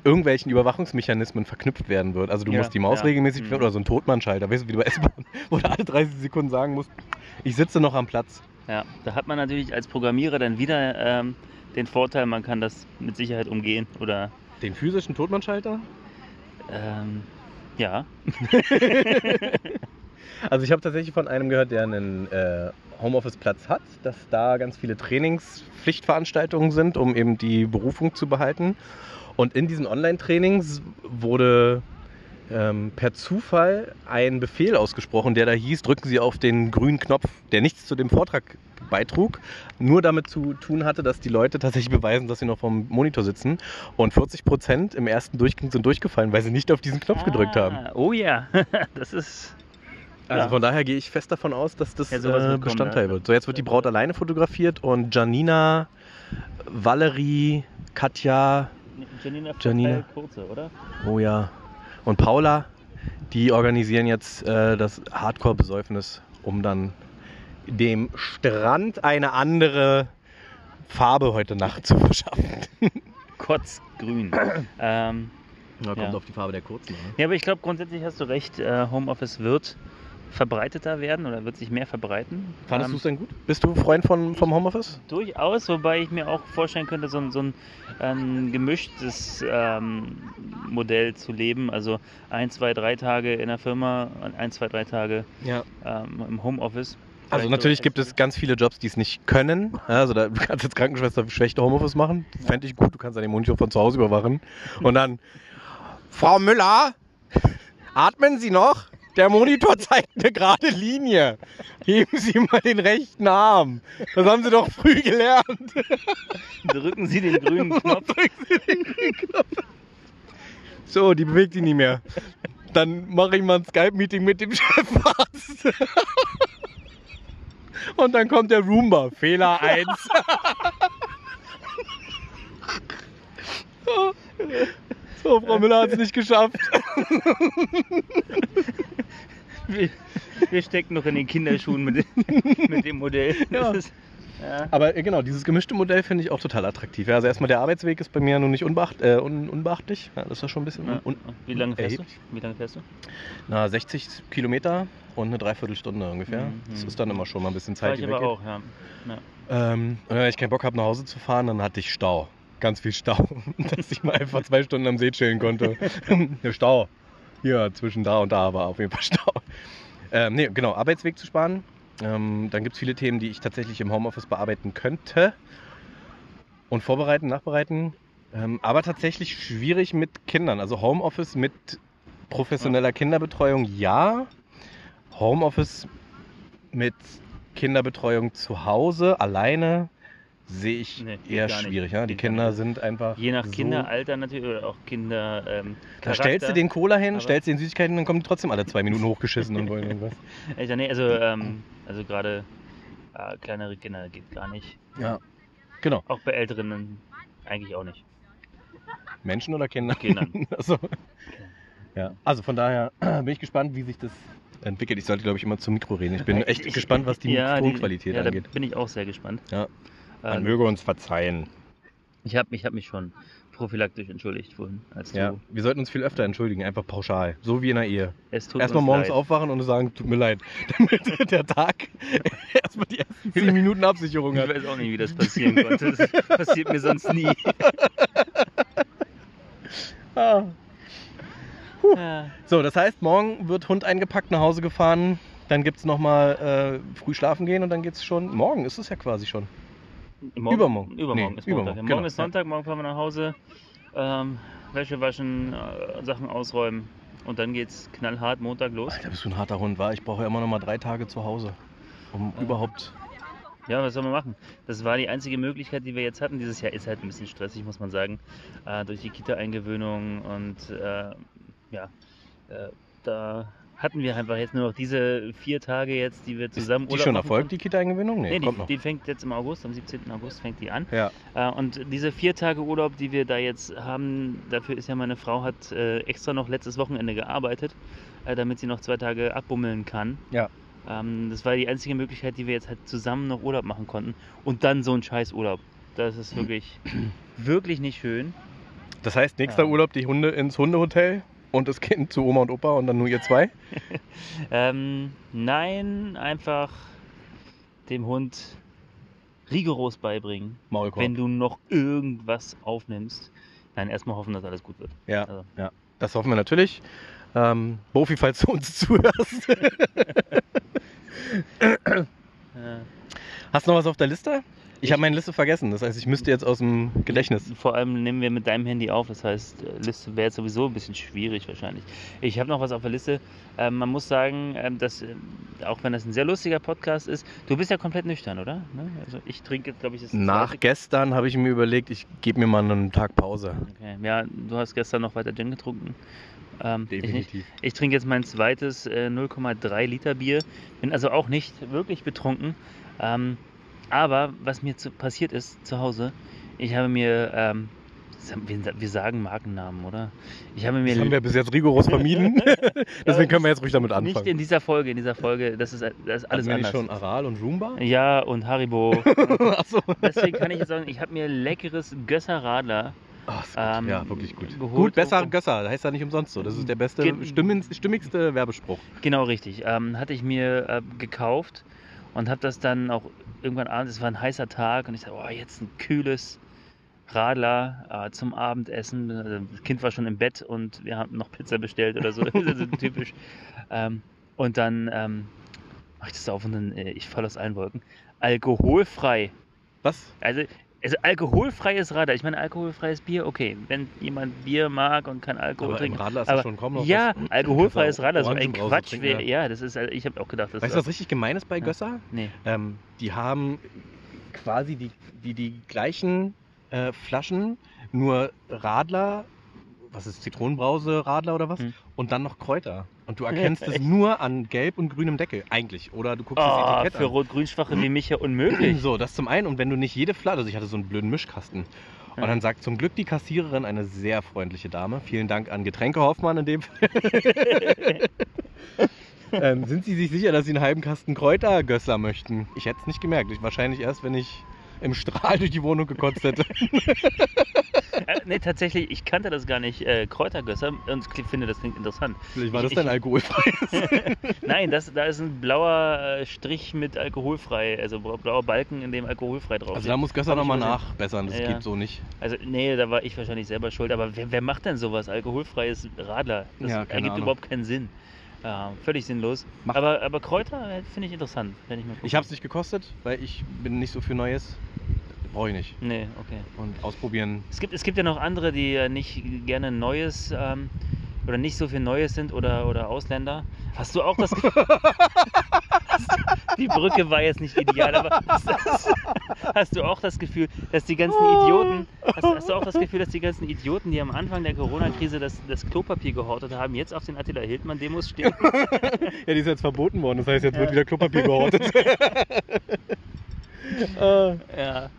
irgendwelchen Überwachungsmechanismen verknüpft werden wird. Also du Ja, musst die Maus ja. regelmäßig Mhm. oder so ein Totmannschalter, weißt du, wie du bei S-Bahn, wo du alle 30 Sekunden sagen musst, ich sitze noch am Platz. Ja, da hat man natürlich als Programmierer dann wieder ähm, den Vorteil, man kann das mit Sicherheit umgehen oder Den physischen Totmannschalter? ähm, ja. Also ich habe tatsächlich von einem gehört, der einen äh, Homeoffice-Platz hat, dass da ganz viele Trainingspflichtveranstaltungen sind, um eben die Berufung zu behalten. Und in diesen Online-Trainings wurde ähm, per Zufall ein Befehl ausgesprochen, der da hieß, drücken Sie auf den grünen Knopf, der nichts zu dem Vortrag beitrug, nur damit zu tun hatte, dass die Leute tatsächlich beweisen, dass sie noch vom Monitor sitzen. Und 40 Prozent im ersten Durchgang sind durchgefallen, weil sie nicht auf diesen Knopf gedrückt haben. Ah, Oh ja, das ist Also Ja. von daher gehe ich fest davon aus, dass das Ja, äh, Bestandteil ja. wird. So, jetzt wird die Braut alleine fotografiert und Janina, Valerie, Katja, Janina, Janina. Kurze, oder? oh ja, und Paula, die organisieren jetzt äh, das Hardcore-Besäufnis, um dann dem Strand eine andere Farbe heute Nacht zu verschaffen. Kotzgrün. ähm, Ja, kommt auf die Farbe der kurzen. Ne? ja, aber ich glaube, grundsätzlich hast du recht, äh, Homeoffice wird verbreiteter werden oder wird sich mehr verbreiten. Fandest Ähm, du es denn gut? Bist du Freund von, vom Homeoffice? Durchaus, wobei ich mir auch vorstellen könnte, so ein, so ein, ein gemischtes ähm, Modell zu leben. Also ein, zwei, drei Tage in der Firma und ein, zwei, drei Tage Ja. ähm, im Homeoffice. Also natürlich gibt es ganz viele Jobs, die es nicht können. Also da, du kannst jetzt Krankenschwester schlechte Homeoffice machen. Fände ich gut. Du kannst dann den Monitor von zu Hause überwachen. Und dann, Frau Müller, atmen Sie noch? Der Monitor zeigt eine gerade Linie. Heben Sie mal den rechten Arm. Das haben Sie doch früh gelernt. Drücken Sie den grünen Knopf. Drücken Sie den grünen Knopf. So, die bewegt sich nicht mehr. Dann mache ich mal ein Skype-Meeting mit dem Chefarzt. Und dann kommt der Roomba. Fehler 1. so. Frau Müller hat es nicht geschafft. Wir, wir stecken noch in den Kinderschuhen mit, mit dem Modell. Ja. ist, ja. Aber äh, genau, dieses gemischte Modell finde ich auch total attraktiv. Ja, also erstmal der Arbeitsweg ist bei mir nun nicht unbeacht, äh, un, unbeachtlich. Ja, das ist ja schon ein bisschen Ja. un, Wie lange fährst du? Wie lange fährst du? Na, 60 Kilometer und eine Dreiviertelstunde ungefähr. Mhm. Das ist dann immer schon mal ein bisschen Zeit, ich aber weggeht. auch, ja. ja. Ähm, und wenn ich keinen Bock habe, nach Hause zu fahren, dann hatte ich Stau. Ganz viel Stau. Dass ich mal einfach zwei Stunden am See chillen konnte. Stau. Hier, zwischen da und da war auf jeden Fall Stau. Ähm, nee, genau, Arbeitsweg zu sparen. Ähm, dann gibt es viele Themen, die ich tatsächlich im Homeoffice bearbeiten könnte. Und vorbereiten, nachbereiten. Ähm, aber tatsächlich schwierig mit Kindern. Also Homeoffice mit professioneller Kinderbetreuung, ja. Homeoffice mit Kinderbetreuung zu Hause, alleine, sehe ich Nee, eher schwierig. Ja? Die Kinder sind einfach. Je nach so- Kinderalter natürlich oder auch Kinder. Ähm, Da stellst du den Cola hin, stellst den Süßigkeiten, dann kommen die trotzdem alle zwei Minuten hochgeschissen und wollen irgendwas. Also, nee, also, ähm, also gerade äh, kleinere Kinder geht gar nicht. Ja. Genau. Auch bei älteren eigentlich auch nicht. Menschen oder Kinder? Kindern. also, Ja. Also von daher bin ich gespannt, wie sich das entwickelt. Ich sollte, glaube ich, immer zum Mikro reden. Ich bin echt Ich- gespannt, was die ja, Tonqualität ja, angeht. Da bin ich auch sehr gespannt. Ja. Man Ähm, möge uns verzeihen. ich habe ich hab mich schon prophylaktisch entschuldigt vorhin, als Ja. du. Wir sollten uns viel öfter entschuldigen, einfach pauschal. So wie in der Ehe. Es tut Erstmal morgens leid. aufwachen und sagen, tut mir leid. Damit der Tag erstmal die ersten 10 Minuten Absicherung Ich hat. weiß auch nicht, wie das passieren konnte. Das passiert mir sonst nie. Ah. Ja. So, das heißt, morgen wird Hund eingepackt, nach Hause gefahren. Dann gibt es nochmal äh, früh schlafen gehen und dann geht es schon. Morgen ist es ja quasi schon. Morgen, Übermorgen. Übermorgen Nee, ist Montag. übermorgen, Ja, morgen genau, ist Sonntag, morgen fahren wir nach Hause. Ähm, Wäsche waschen, äh, Sachen ausräumen. Und dann geht's knallhart Montag los. Alter, bist du ein harter Hund, war. Ich brauche ja immer noch mal drei Tage zu Hause, um Ja. überhaupt. Ja, was soll man machen? Das war die einzige Möglichkeit, die wir jetzt hatten. Dieses Jahr ist halt ein bisschen stressig, muss man sagen. Äh, durch die Kita-Eingewöhnung und äh, ja, äh, da hatten wir einfach jetzt nur noch diese vier Tage jetzt, die wir zusammen Die Urlaub schon erfolgt, die Kita-Eingewöhnung? Nee, Nee, kommt die, noch. die fängt jetzt im August, am 17. August fängt die an. ja. Äh, und diese vier Tage Urlaub, die wir da jetzt haben, dafür ist ja meine Frau hat äh, extra noch letztes Wochenende gearbeitet, äh, damit sie noch zwei Tage abbummeln kann. Ja. Ähm, das war die einzige Möglichkeit, die wir jetzt halt zusammen noch Urlaub machen konnten. Und dann so ein scheiß Urlaub. Das ist wirklich, wirklich nicht schön. Das heißt, nächster Ja. Urlaub die Hunde ins Hundehotel und das Kind zu Oma und Opa und dann nur ihr zwei? Ähm, nein, einfach dem Hund rigoros beibringen, Maulkorb. wenn du noch irgendwas aufnimmst. Nein, erstmal hoffen, dass alles gut wird. ja, Also. ja, das hoffen wir natürlich. Ähm, Bofi, falls du uns zuhörst. Hast du noch was auf der Liste? Ich habe meine Liste vergessen. Das heißt, ich müsste jetzt aus dem Gedächtnis. Vor allem nehmen wir mit deinem Handy auf, das heißt, äh, Liste wäre jetzt sowieso ein bisschen schwierig wahrscheinlich. Ich habe noch was auf der Liste. Ähm, man muss sagen, ähm, dass, ähm, auch wenn das ein sehr lustiger Podcast ist, du bist ja komplett nüchtern, oder? Ne? Also ich trinke jetzt, glaube ich, das Nach zweite- gestern habe ich mir überlegt, ich gebe mir mal einen Tag Pause. Okay. Ja, du hast gestern noch weiter Gin getrunken. Ähm, ich. Definitiv. ich trinke jetzt mein zweites äh, 0,3 Liter Bier. Bin also auch nicht wirklich betrunken. Ähm, aber was mir zu, passiert ist zu Hause, ich habe mir, ähm, wir, wir sagen Markennamen, oder? Ich habe mir Das haben wir bis jetzt rigoros vermieden. Deswegen können wir jetzt ruhig damit nicht anfangen. in dieser Folge, in dieser Folge, das ist, das ist alles Hatten nicht anders. schon Aral und Roomba? Ja, und Haribo. Achso. Deswegen kann ich jetzt sagen, ich habe mir leckeres Gösser Radler Ach, ist gut. Ähm, ja, wirklich gut. geholt, gut, besser so- Gösser, heißt ja nicht umsonst so. Das ist der beste, stimmigste Werbespruch. Genau richtig. Ähm, hatte ich mir äh, gekauft und habe das dann auch irgendwann abends, es war ein heißer Tag und ich dachte, oh, jetzt ein kühles Radler äh, zum Abendessen. Also, das Kind war schon im Bett und wir haben noch Pizza bestellt oder so. das ist typisch. Ähm, und dann ähm, mache ich das auf und dann, äh, ich falle aus allen Wolken. Alkoholfrei. Was? Also, also alkoholfreies Radler. Ich meine, alkoholfreies Bier, okay. Wenn jemand Bier mag und kein Alkohol Aber im trinkt. Radler ist aber schon kaum noch ja, was. alkoholfreies Radler, so ein Quatsch. trinken, wär- ja. ja, das ist, ich habe auch gedacht, das Weißt du, was richtig gemein ist bei Ja. Gösser? Nee. Ähm, die haben quasi die, die, die gleichen äh, Flaschen, nur Radler, was ist Zitronenbrause, Radler oder was? Hm. Und dann noch Kräuter. Und du erkennst es nur an gelb und grünem Deckel, eigentlich. Oder du guckst das Oh, Etikett für an. Rot-Grün-Schwache wie mich ja unmöglich. So, das zum einen. Und wenn du nicht jede Flasche, also ich hatte so einen blöden Mischkasten. Und dann sagt zum Glück die Kassiererin, eine sehr freundliche Dame, vielen Dank an Getränke Hoffmann in dem Fall. ähm, sind Sie sich sicher, dass Sie einen halben Kasten Kräutergösser möchten? Ich hätte es nicht gemerkt. Ich, wahrscheinlich erst, wenn ich im Strahl durch die Wohnung gekotzt hätte. Äh, nee, tatsächlich, ich kannte das gar nicht, äh, Kräutergösser, und ich finde, das klingt interessant. Vielleicht war Ich- das dann ich- alkoholfrei. Nein, das, da ist ein blauer äh, Strich mit alkoholfrei, also bla- blauer Balken, in dem alkoholfrei drauf Also da muss Gösser nochmal nachbessern. Das Ja. geht so nicht. Also, nee, da war ich wahrscheinlich selber schuld, aber wer, wer macht denn sowas? Alkoholfreies Radler? Das Ja, ergibt Ahnung. überhaupt keinen Sinn. Ja, völlig sinnlos. Mach- Aber, aber Kräuter äh, finde ich interessant. Wenn ich, mal. Ich habe es nicht gekostet, weil ich bin nicht so für Neues. Brauche ich nicht. Nee, okay. Und ausprobieren. Es gibt, es gibt ja noch andere, die nicht gerne Neues ähm, oder nicht so viel Neues sind oder, oder Ausländer. Hast du auch das Gefühl. die Brücke war jetzt nicht ideal, aber hast, hast, hast du auch das Gefühl, dass die ganzen Idioten, hast, hast du auch das Gefühl, dass die ganzen Idioten, die am Anfang der Corona-Krise das, das Klopapier gehortet haben, jetzt auf den Attila Hildmann-Demos stehen? Ja, die ist jetzt verboten worden. Das heißt, jetzt wird wieder Klopapier gehortet. äh, ja.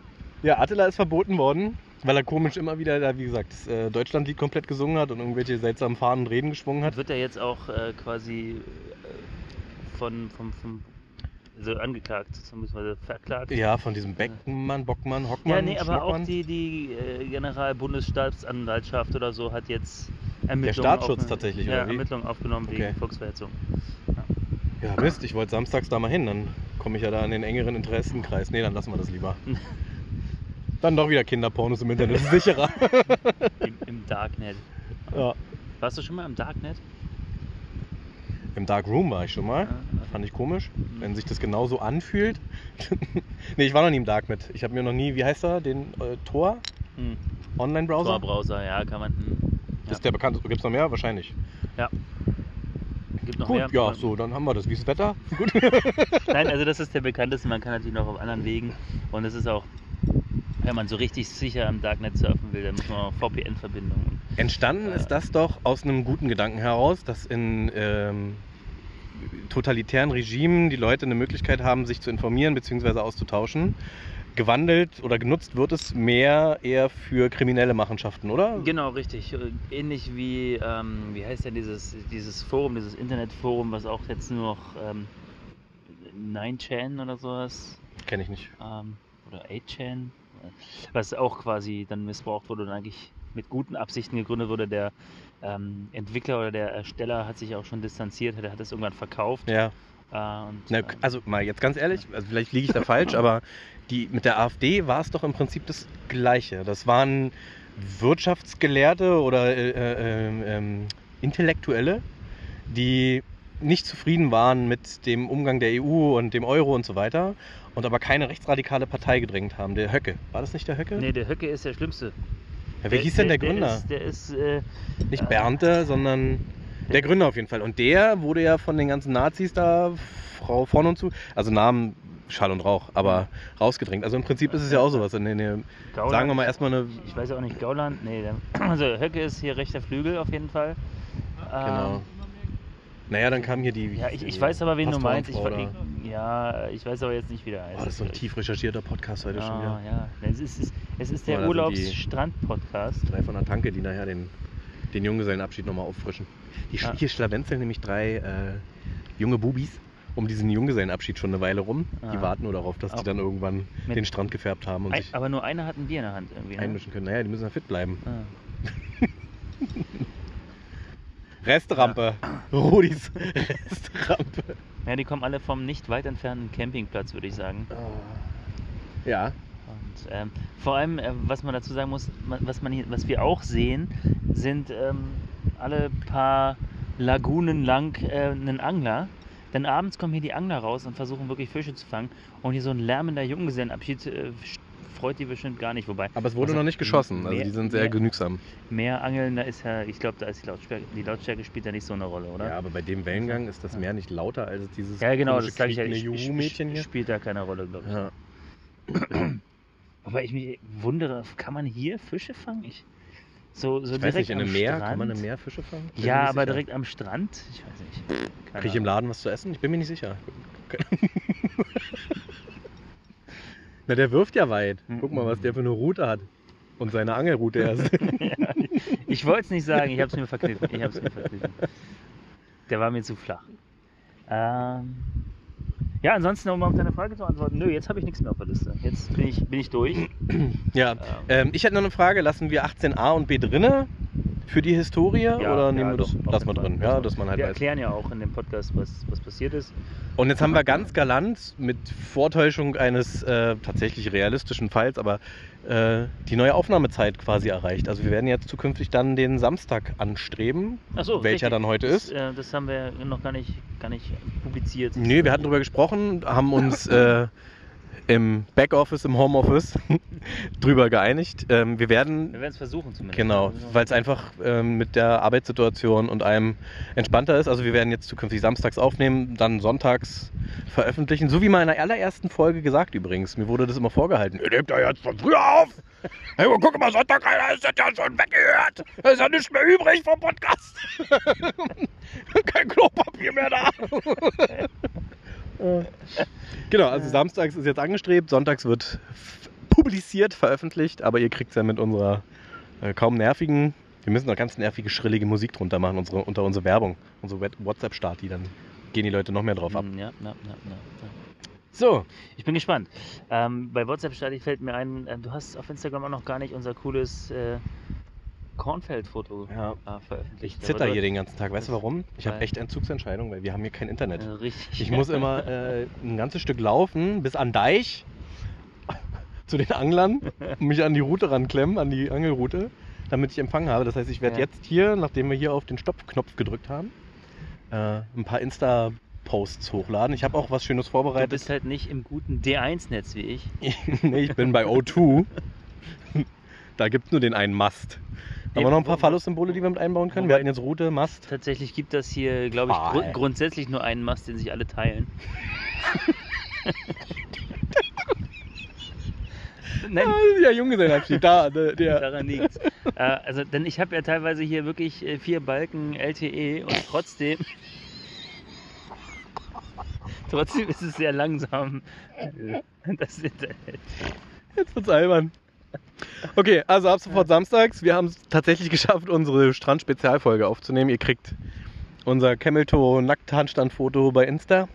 Ja, Attila ist verboten worden. Weil er komisch immer wieder, da, wie gesagt, das äh, Deutschlandlied komplett gesungen hat und irgendwelche seltsamen Faden Reden geschwungen hat. Wird er jetzt auch äh, quasi äh, von, vom, vom so angeklagt, beziehungsweise verklagt? Ja, von diesem Beckmann, Bockmann, Hockmann. Ja, nee, aber auch die, die äh, Generalbundesstaatsanwaltschaft oder so hat jetzt Ermittlungen, Staatsschutz auf, tatsächlich, ja? Ermittlungen aufgenommen Okay. wegen Volksverhetzung. Ja, Mist, ich wollte samstags da mal hin, dann komme ich ja da in den engeren Interessenkreis. Nee, dann lassen wir das lieber. Dann doch wieder Kinderpornos im Internet, ist sicherer. Im, Im Darknet. ja. Warst du schon mal im Darknet? Im Dark Room war ich schon mal. Ja, okay. Fand ich komisch, wenn sich das genauso anfühlt. nee, ich war noch nie im Darknet. Ich habe mir noch nie, wie heißt er, den äh, Tor Hm. Online-Browser? Tor-Browser, ja, kann man. Hm. Das ist der bekannte. Gibt es noch mehr? Wahrscheinlich. Ja. Gibt noch Gut, mehr. ja, so, dann haben wir das. Wie ist das Wetter? Gut. Nein, also das ist der bekannteste. Man kann natürlich noch auf anderen Wegen. Und es ist auch, wenn man so richtig sicher im Darknet surfen will, dann muss man VPN-Verbindungen. Entstanden ist das doch aus einem guten Gedanken heraus, dass in ähm, totalitären Regimen die Leute eine Möglichkeit haben, sich zu informieren bzw. auszutauschen. Gewandelt oder genutzt wird es mehr eher für kriminelle Machenschaften, oder? Genau, richtig. Äh, Ähnlich wie, ähm, wie heißt denn dieses, dieses Forum, dieses Internetforum, was auch jetzt nur noch ähm, 9chan oder sowas Kenne ich nicht. ähm, oder 8chan, äh, was auch quasi dann missbraucht wurde und eigentlich mit guten Absichten gegründet wurde. Der ähm, Entwickler oder der Ersteller hat sich auch schon distanziert, der hat es irgendwann verkauft. Ja. Äh, und, Na, äh, also mal jetzt ganz ehrlich, also vielleicht liege ich da falsch, aber die, mit der AfD war es doch im Prinzip das Gleiche. Das waren Wirtschaftsgelehrte oder äh, äh, ähm, Intellektuelle, die nicht zufrieden waren mit dem Umgang der EU und dem Euro und so weiter und aber keine rechtsradikale Partei gedrängt haben. Der Höcke. War das nicht der Höcke? nee, der Höcke ist der Schlimmste. ja, wer hieß denn der Gründer? Der ist, der ist äh, Nicht Bernte, sondern der Gründer auf jeden Fall. Und der wurde ja von den ganzen Nazis da, Frau vorne und zu, also Namen Schall und Rauch, aber rausgedrängt. Also im Prinzip ist es ja auch sowas. In eine, Gauland. sagen wir mal erstmal eine. Ich weiß ja auch nicht, Gauland, nee, der, also Höcke ist hier rechter Flügel auf jeden Fall. Genau. Ähm, Naja, dann kam hier die. ja, ich, ich weiß aber, wen du meinst. Ich, ich, ja, ich weiß aber jetzt nicht, wie der heißt. Oh, das ist so ein tief recherchierter Podcast heute schon Ah, wieder. ja. Es ist, es ist, es ist der Oh, die- Urlaubsstrand-Podcast. Drei von der Tanke, die nachher den, den Junggesellenabschied nochmal auffrischen. Die Ja. ja. Hier schlawenzeln nämlich drei äh, junge Bubis um diesen Junggesellenabschied schon eine Weile rum. Die Ah. warten nur darauf, dass Auch die dann irgendwann den Strand gefärbt haben und Ein, sich aber nur einer hat ein Bier in der Hand irgendwie. Ne? einmischen können. Naja, die müssen ja fit bleiben. Ah. Restrampe. Rudis Restrampe. Ja, die kommen alle vom nicht weit entfernten Campingplatz, würde ich sagen. Ja. Und ähm, vor allem, äh, was man dazu sagen muss, was, man hier, was wir auch sehen, sind ähm, alle paar Lagunen lang äh, einen Angler. Denn abends kommen hier die Angler raus und versuchen wirklich Fische zu fangen. Und hier so ein lärmender Junggesellenabschied äh, freut die bestimmt gar nicht. Wobei, Aber es wurde Also, noch nicht geschossen. Also mehr- die sind sehr mehr- genügsam. mehr Angeln, da ist ja, ich glaube, da ist die Lautstärke, die Lautstärke spielt ja nicht so eine Rolle, oder? Ja, aber bei dem Wellengang ist das. Meer nicht lauter als dieses Ja, genau, das sage ich ja. Ich- Juhu-Mädchen hier. Spielt da keine Rolle, glaube ich. Ja. Wobei ich mich wundere, kann man hier Fische fangen? Ich, so so Ich direkt nicht, in am einem Meer Strand? kann man im Meer Fische fangen? Bin Ja, aber sicher. direkt am Strand? Ich weiß nicht. Keine Krieg ich im. Laden was zu essen? Ich bin mir nicht sicher. Na, der wirft ja weit. Guck mal, was der für eine Route hat. Und seine Angelroute erst. Ich wollte es nicht sagen, ich habe es mir verkniffen. Ich habe es mir verkniffen. Der war mir zu flach. Ähm, ja, ansonsten, um auf deine Frage zu antworten, nö, jetzt habe ich nichts mehr auf der Liste. Jetzt bin ich, bin ich durch. ja. Ähm, ich hätte noch eine Frage. Lassen wir 18a und b drinne für die Historie? oder nehmen wir das? auf Lassen wir drin. Ja, dass man halt Wir weiß. erklären ja auch in dem Podcast, was, was passiert ist. Und jetzt haben wir ganz galant mit Vortäuschung eines äh, tatsächlich realistischen Falls, aber äh, die neue Aufnahmezeit quasi erreicht. Also wir werden jetzt zukünftig dann den Samstag anstreben, so, welcher richtig. dann heute das, ist. Äh, das haben wir noch gar nicht, gar nicht publiziert. Nee, wir hatten darüber gesprochen, haben uns äh, im Backoffice, im Homeoffice drüber geeinigt. Ähm, wir werden Wir es versuchen zumindest. Genau, weil es einfach ähm, mit der Arbeitssituation und einem entspannter ist. Also wir werden jetzt zukünftig samstags aufnehmen, dann sonntags veröffentlichen. So wie mal in der allerersten Folge gesagt übrigens. Mir wurde das immer vorgehalten. Ihr nehmt ja jetzt von früher auf. Hey, guck mal, Sonntag Alter, ist das ja schon weggehört. Da ist ja nichts mehr übrig vom Podcast. Kein Klopapier mehr da. genau, also samstags ist jetzt angestrebt, sonntags wird publiziert, veröffentlicht, aber ihr kriegt es ja mit unserer äh, kaum nervigen, wir müssen noch ganz nervige, schrillige Musik drunter machen, unsere, unter unsere Werbung, unsere WhatsApp-Start, die dann gehen die Leute noch mehr drauf ab. Mm, Ja, ja, ja. So, Ich bin gespannt. Ähm, bei WhatsApp starte fällt mir ein, äh, du hast auf Instagram auch noch gar nicht unser cooles äh, Kornfeld-Foto ja, äh, veröffentlicht. ich zitter hier den ganzen Tag. Weißt du warum? Ich habe echt Entzugsentscheidung, weil wir haben hier kein Internet. Richtig. Ich muss immer äh, ein ganzes Stück laufen bis an Deich zu den Anglern und mich an die Route ranklemmen, an die Angelroute, damit ich Empfang habe. Das heißt, ich werde Ja. jetzt hier, nachdem wir hier auf den Stoppknopf gedrückt haben, äh, ein paar Insta-Posts hochladen. Ich habe auch was Schönes Du vorbereitet. bist halt nicht im guten D1-Netz wie ich. nee, ich bin bei O2. da gibt es nur den einen Mast. Haben wir noch ein paar Phallus-Symbole, die wir mit einbauen können? Wir hatten jetzt Route, Mast. Tatsächlich gibt das hier, glaube ich, Ah, gru ey. grundsätzlich nur einen Mast, den sich alle teilen. Nein, Ja, Junggesellenabschied, da, der, der. daran liegt's. äh, also, denn ich habe ja teilweise hier wirklich äh, vier Balken LTE und trotzdem. trotzdem ist es sehr langsam. Das Internet. Jetzt wird's albern. Okay, also ab sofort samstags. Wir haben es tatsächlich geschafft, unsere Strand-Spezialfolge aufzunehmen. Ihr kriegt unser Cameltoe Nackthandstandfoto bei Insta.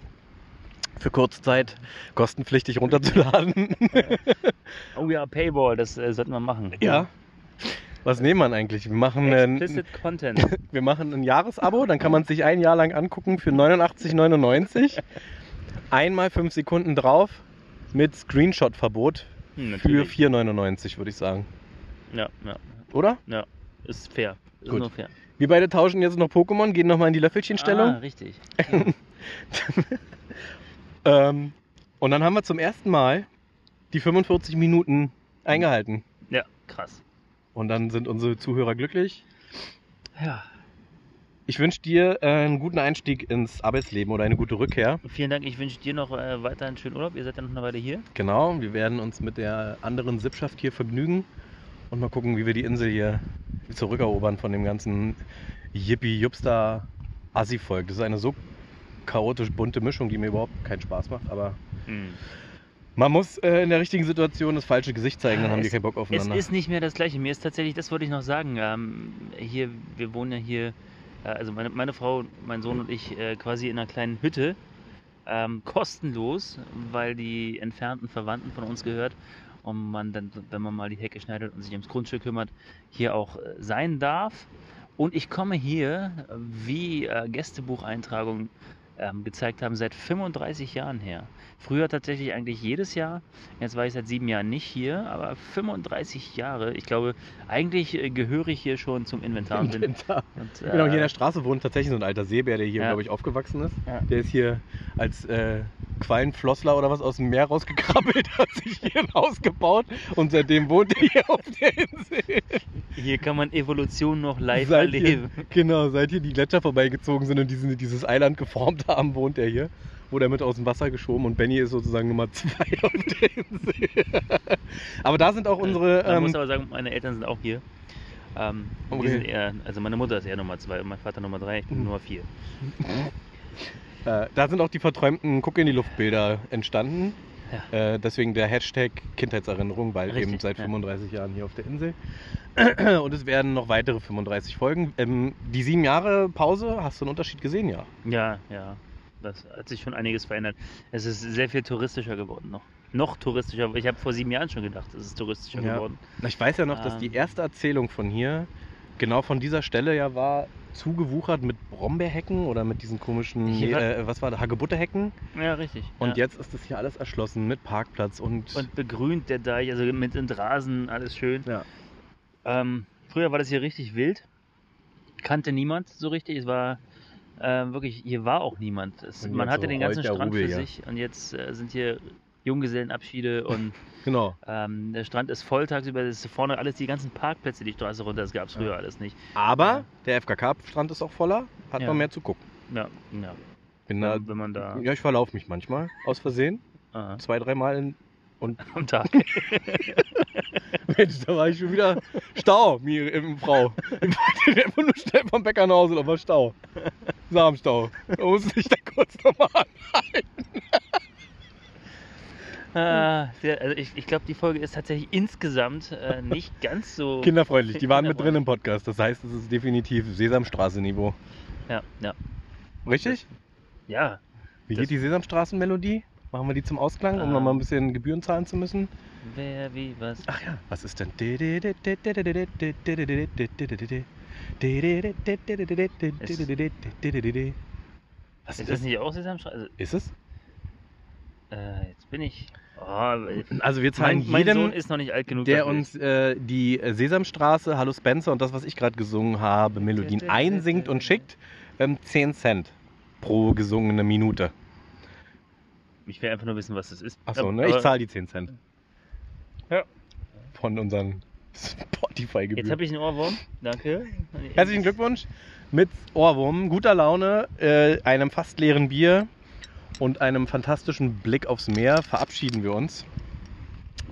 Für kurze Zeit kostenpflichtig runterzuladen. Oh ja, Paywall, das äh, sollten wir machen. ja. Was nehmen wir eigentlich? Wir machen, ein, Explicit Content. wir machen ein Jahresabo, dann kann man es sich ein Jahr lang angucken für 89,99. Einmal fünf Sekunden drauf mit Screenshot-Verbot Hm, für natürlich. 4,99 würde ich sagen. Ja, ja, Oder? ja. Ist fair. Ist Gut. nur fair. Wir beide tauschen jetzt noch Pokémon, gehen nochmal in die Ah, Löffelchenstellung. richtig. Ähm, und dann haben wir zum ersten Mal die 45 Minuten eingehalten. Ja, krass. Und dann sind unsere Zuhörer glücklich. Ja. Ich wünsche dir äh, einen guten Einstieg ins Arbeitsleben oder eine gute Rückkehr. Vielen Dank. Ich wünsche dir noch äh, weiter einen schönen Urlaub. Ihr seid ja noch eine Weile hier. Genau, wir werden uns mit der anderen Sippschaft hier vergnügen und mal gucken, wie wir die Insel hier zurückerobern von dem ganzen Yippie-Jupster-Assi-Volk. Das ist eine so chaotisch bunte Mischung, die mir überhaupt keinen Spaß macht, aber man muss äh, in der richtigen Situation das falsche Gesicht zeigen, dann haben die Es- keinen Bock Es aufeinander. ist nicht mehr das Gleiche. Mir ist tatsächlich, das wollte ich noch sagen. Ähm, hier, wir wohnen ja hier, also meine, meine Frau, mein Sohn und ich, äh, quasi in einer kleinen Hütte. Ähm, kostenlos, weil die entfernten Verwandten von uns gehört und man dann, wenn man mal die Hecke schneidet und sich ums Grundstück kümmert, hier auch äh, sein darf. Und ich komme hier, äh, wie äh, Gästebucheintragungen ähm, gezeigt haben, seit 35 Jahren her. Früher tatsächlich eigentlich jedes Jahr. Jetzt war ich seit sieben Jahren nicht hier, aber 35 Jahre. Ich glaube, eigentlich äh, gehöre ich hier schon zum Inventar. Inventar. und, Genau, hier in äh, der Straße wohnt tatsächlich so ein alter Seebär, der hier, Ja. glaube ich, aufgewachsen ist. Ja. Der ist hier als äh, Quallenflossler oder was aus dem Meer rausgekrabbelt, hat sich hier ein Haus gebaut und seitdem wohnt er hier auf der Insel. hier kann man Evolution noch live Seit hier, erleben. genau, seit hier die Gletscher vorbeigezogen sind und diesen, dieses Eiland geformt haben, wohnt er hier. Wurde er mit aus dem Wasser geschoben und Benny ist sozusagen Nummer zwei auf der Insel. aber da sind auch unsere. Man Ähm, muss aber sagen, meine Eltern sind auch hier. Ähm, die Okay. sind eher, also meine Mutter ist eher Nummer zwei und mein Vater Nummer drei, ich bin Mhm. Nummer vier. Äh, da sind auch die verträumten Guck in die Luftbilder entstanden. Äh, deswegen der Hashtag Kindheitserinnerung, weil Richtig, eben seit ja. 35 Jahren hier auf der Insel. Und es werden noch weitere 35 Folgen. Ähm, die sieben Jahre Pause, hast du einen Unterschied gesehen, ja? Ja, ja. Das hat sich schon einiges verändert. Es ist sehr viel touristischer geworden noch. Noch touristischer. Ich habe vor sieben Jahren schon gedacht, es ist touristischer Ja. geworden. Ich weiß ja noch, dass die erste Erzählung von hier genau von dieser Stelle ja war zugewuchert mit Brombeerhecken oder mit diesen komischen, war- äh, was war da, Hagebuttehecken. Ja, richtig. Und ja. jetzt ist das hier alles erschlossen mit Parkplatz und, Und begrünt der Deich, also mit den Rasen, alles schön. ja. Ähm, früher war das hier richtig wild. Kannte niemand so richtig. Es war äh, wirklich, hier war auch niemand. Es, man hatte so den ganzen Strand Rubel für hier. sich. Und jetzt äh, sind hier Junggesellenabschiede und genau. ähm, der Strand ist voll tagsüber. Das ist vorne alles, die ganzen Parkplätze die Straße runter. Das gab es früher Ja. alles nicht. Aber der FKK-Strand ist auch voller, hat Ja. man mehr zu gucken. Ja, ja. Bin da, Wenn, man da ja, ich verlaufe mich manchmal aus Versehen. aha, Zwei, dreimal und am Tag. Mensch, da war ich schon wieder Stau, mir im Frau. Ich wollte einfach nur schnell vom Bäcker nach Hause, war Stau. Samenstau. Da musste ich da kurz nochmal anhalten. Ah, also ich, ich glaube, die Folge ist tatsächlich insgesamt äh, nicht ganz so. Kinderfreundlich, die waren mit drin im Podcast. Das heißt, es ist definitiv Sesamstraße-Niveau. Ja, ja. Richtig? Ja, Wie Das- geht die Sesamstraßen-Melodie? Machen wir die zum Ausklang, um Ähm. nochmal ein bisschen Gebühren zahlen zu müssen? wer, wie, was. Ach ja, was ist denn? Was Ist das nicht auch Sesamstraße? Also, Ist es? äh, jetzt bin ich. Oh, Also wir zahlen mein, mein jedem, Sohn ist noch nicht alt genug. der uns äh, die äh, Sesamstraße, Hallo Spencer und das, was ich gerade gesungen habe, Melodien einsingt und schickt, ähm, 10 Cent pro gesungene Minute. Ich will einfach nur wissen, was das ist. Achso, Aber- ne? Ich zahle die 10 Cent. Ja. Von unseren Spotify-Gebühren. Jetzt habe ich einen Ohrwurm. Danke. Herzlichen Glückwunsch mit Ohrwurm, guter Laune, äh, einem fast leeren Bier und einem fantastischen Blick aufs Meer verabschieden wir uns.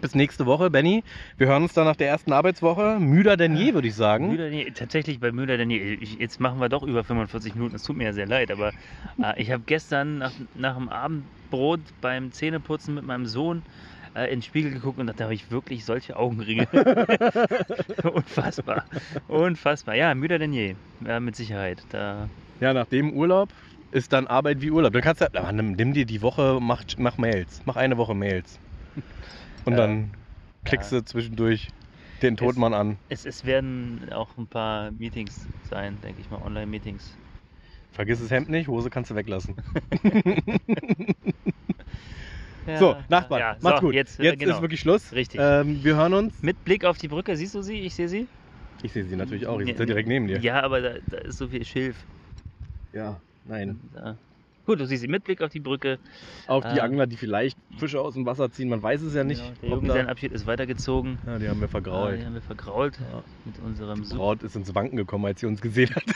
Bis nächste Woche, Benny. Wir hören uns dann nach der ersten Arbeitswoche. Müder denn je, würde ich sagen. Müller, nee, tatsächlich bei Müller, denn nee, ich, jetzt machen wir doch über 45 Minuten. Es tut mir ja sehr leid, aber äh, ich habe gestern nach, nach dem Abendbrot beim Zähneputzen mit meinem Sohn äh, in den Spiegel geguckt und dachte, habe ich wirklich solche Augenringe? Unfassbar. Unfassbar. Ja, müder denn je. Ja, mit Sicherheit. Da, Ja, nach dem Urlaub ist dann Arbeit wie Urlaub. Dann kannst du, ah, nimm, nimm dir die Woche, mach, mach Mails. Mach eine Woche Mails. Und Ja. dann klickst du zwischendurch den Todmann an. es, es werden auch ein paar Meetings sein, denke ich mal, Online-Meetings. Vergiss das Hemd nicht, Hose kannst du weglassen. Ja, so, Nachbarn, ja, macht's so, gut. Jetzt, Jetzt, äh, genau. ist wirklich Schluss. Richtig. Ähm, wir hören uns. Mit Blick auf die Brücke, siehst du sie? Ich sehe sie. Ich sehe sie natürlich auch. Ich Ja, sitze direkt neben dir. Ja, aber da, da ist so viel Schilf. Ja, nein. Da. Gut, du siehst sie mit Blick auf die Brücke. Auch die Ah. Angler, die vielleicht Fische aus dem Wasser ziehen, man weiß es ja nicht. Genau, der Junggesellenabschied ist weitergezogen. ja, die haben wir Ah, vergrault. die haben wir vergrault Ja. mit unserem Die. Braut ist ins Wanken gekommen, als sie uns gesehen hat.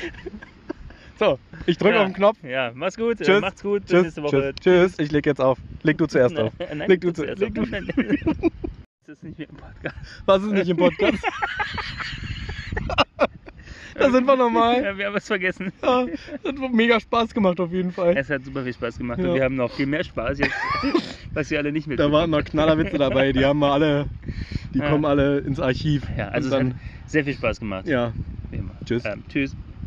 so, ich drücke Ja. auf den Knopf. Ja, mach's gut. Äh, Tschüss. macht's gut. Bis Tschüss, nächste Woche. tschüss, tschüss. Ich leg jetzt auf. Leg du zuerst auf. Nein, Leg du zuerst zuerst auf. auf. Nein. Das ist nicht mehr im Podcast. Was ist nicht im Podcast? da sind wir nochmal. Ja, wir haben es vergessen. Ja, das hat mega Spaß gemacht auf jeden Fall. Es hat super viel Spaß gemacht Ja. und wir haben noch viel mehr Spaß jetzt, was wir alle nicht Da mitbekommen. waren noch Knallerwitze dabei, die haben wir alle, die Ja. kommen alle ins Archiv. Ja, also es dann, hat sehr viel Spaß gemacht. ja, Wie immer. Tschüss. Ähm, tschüss.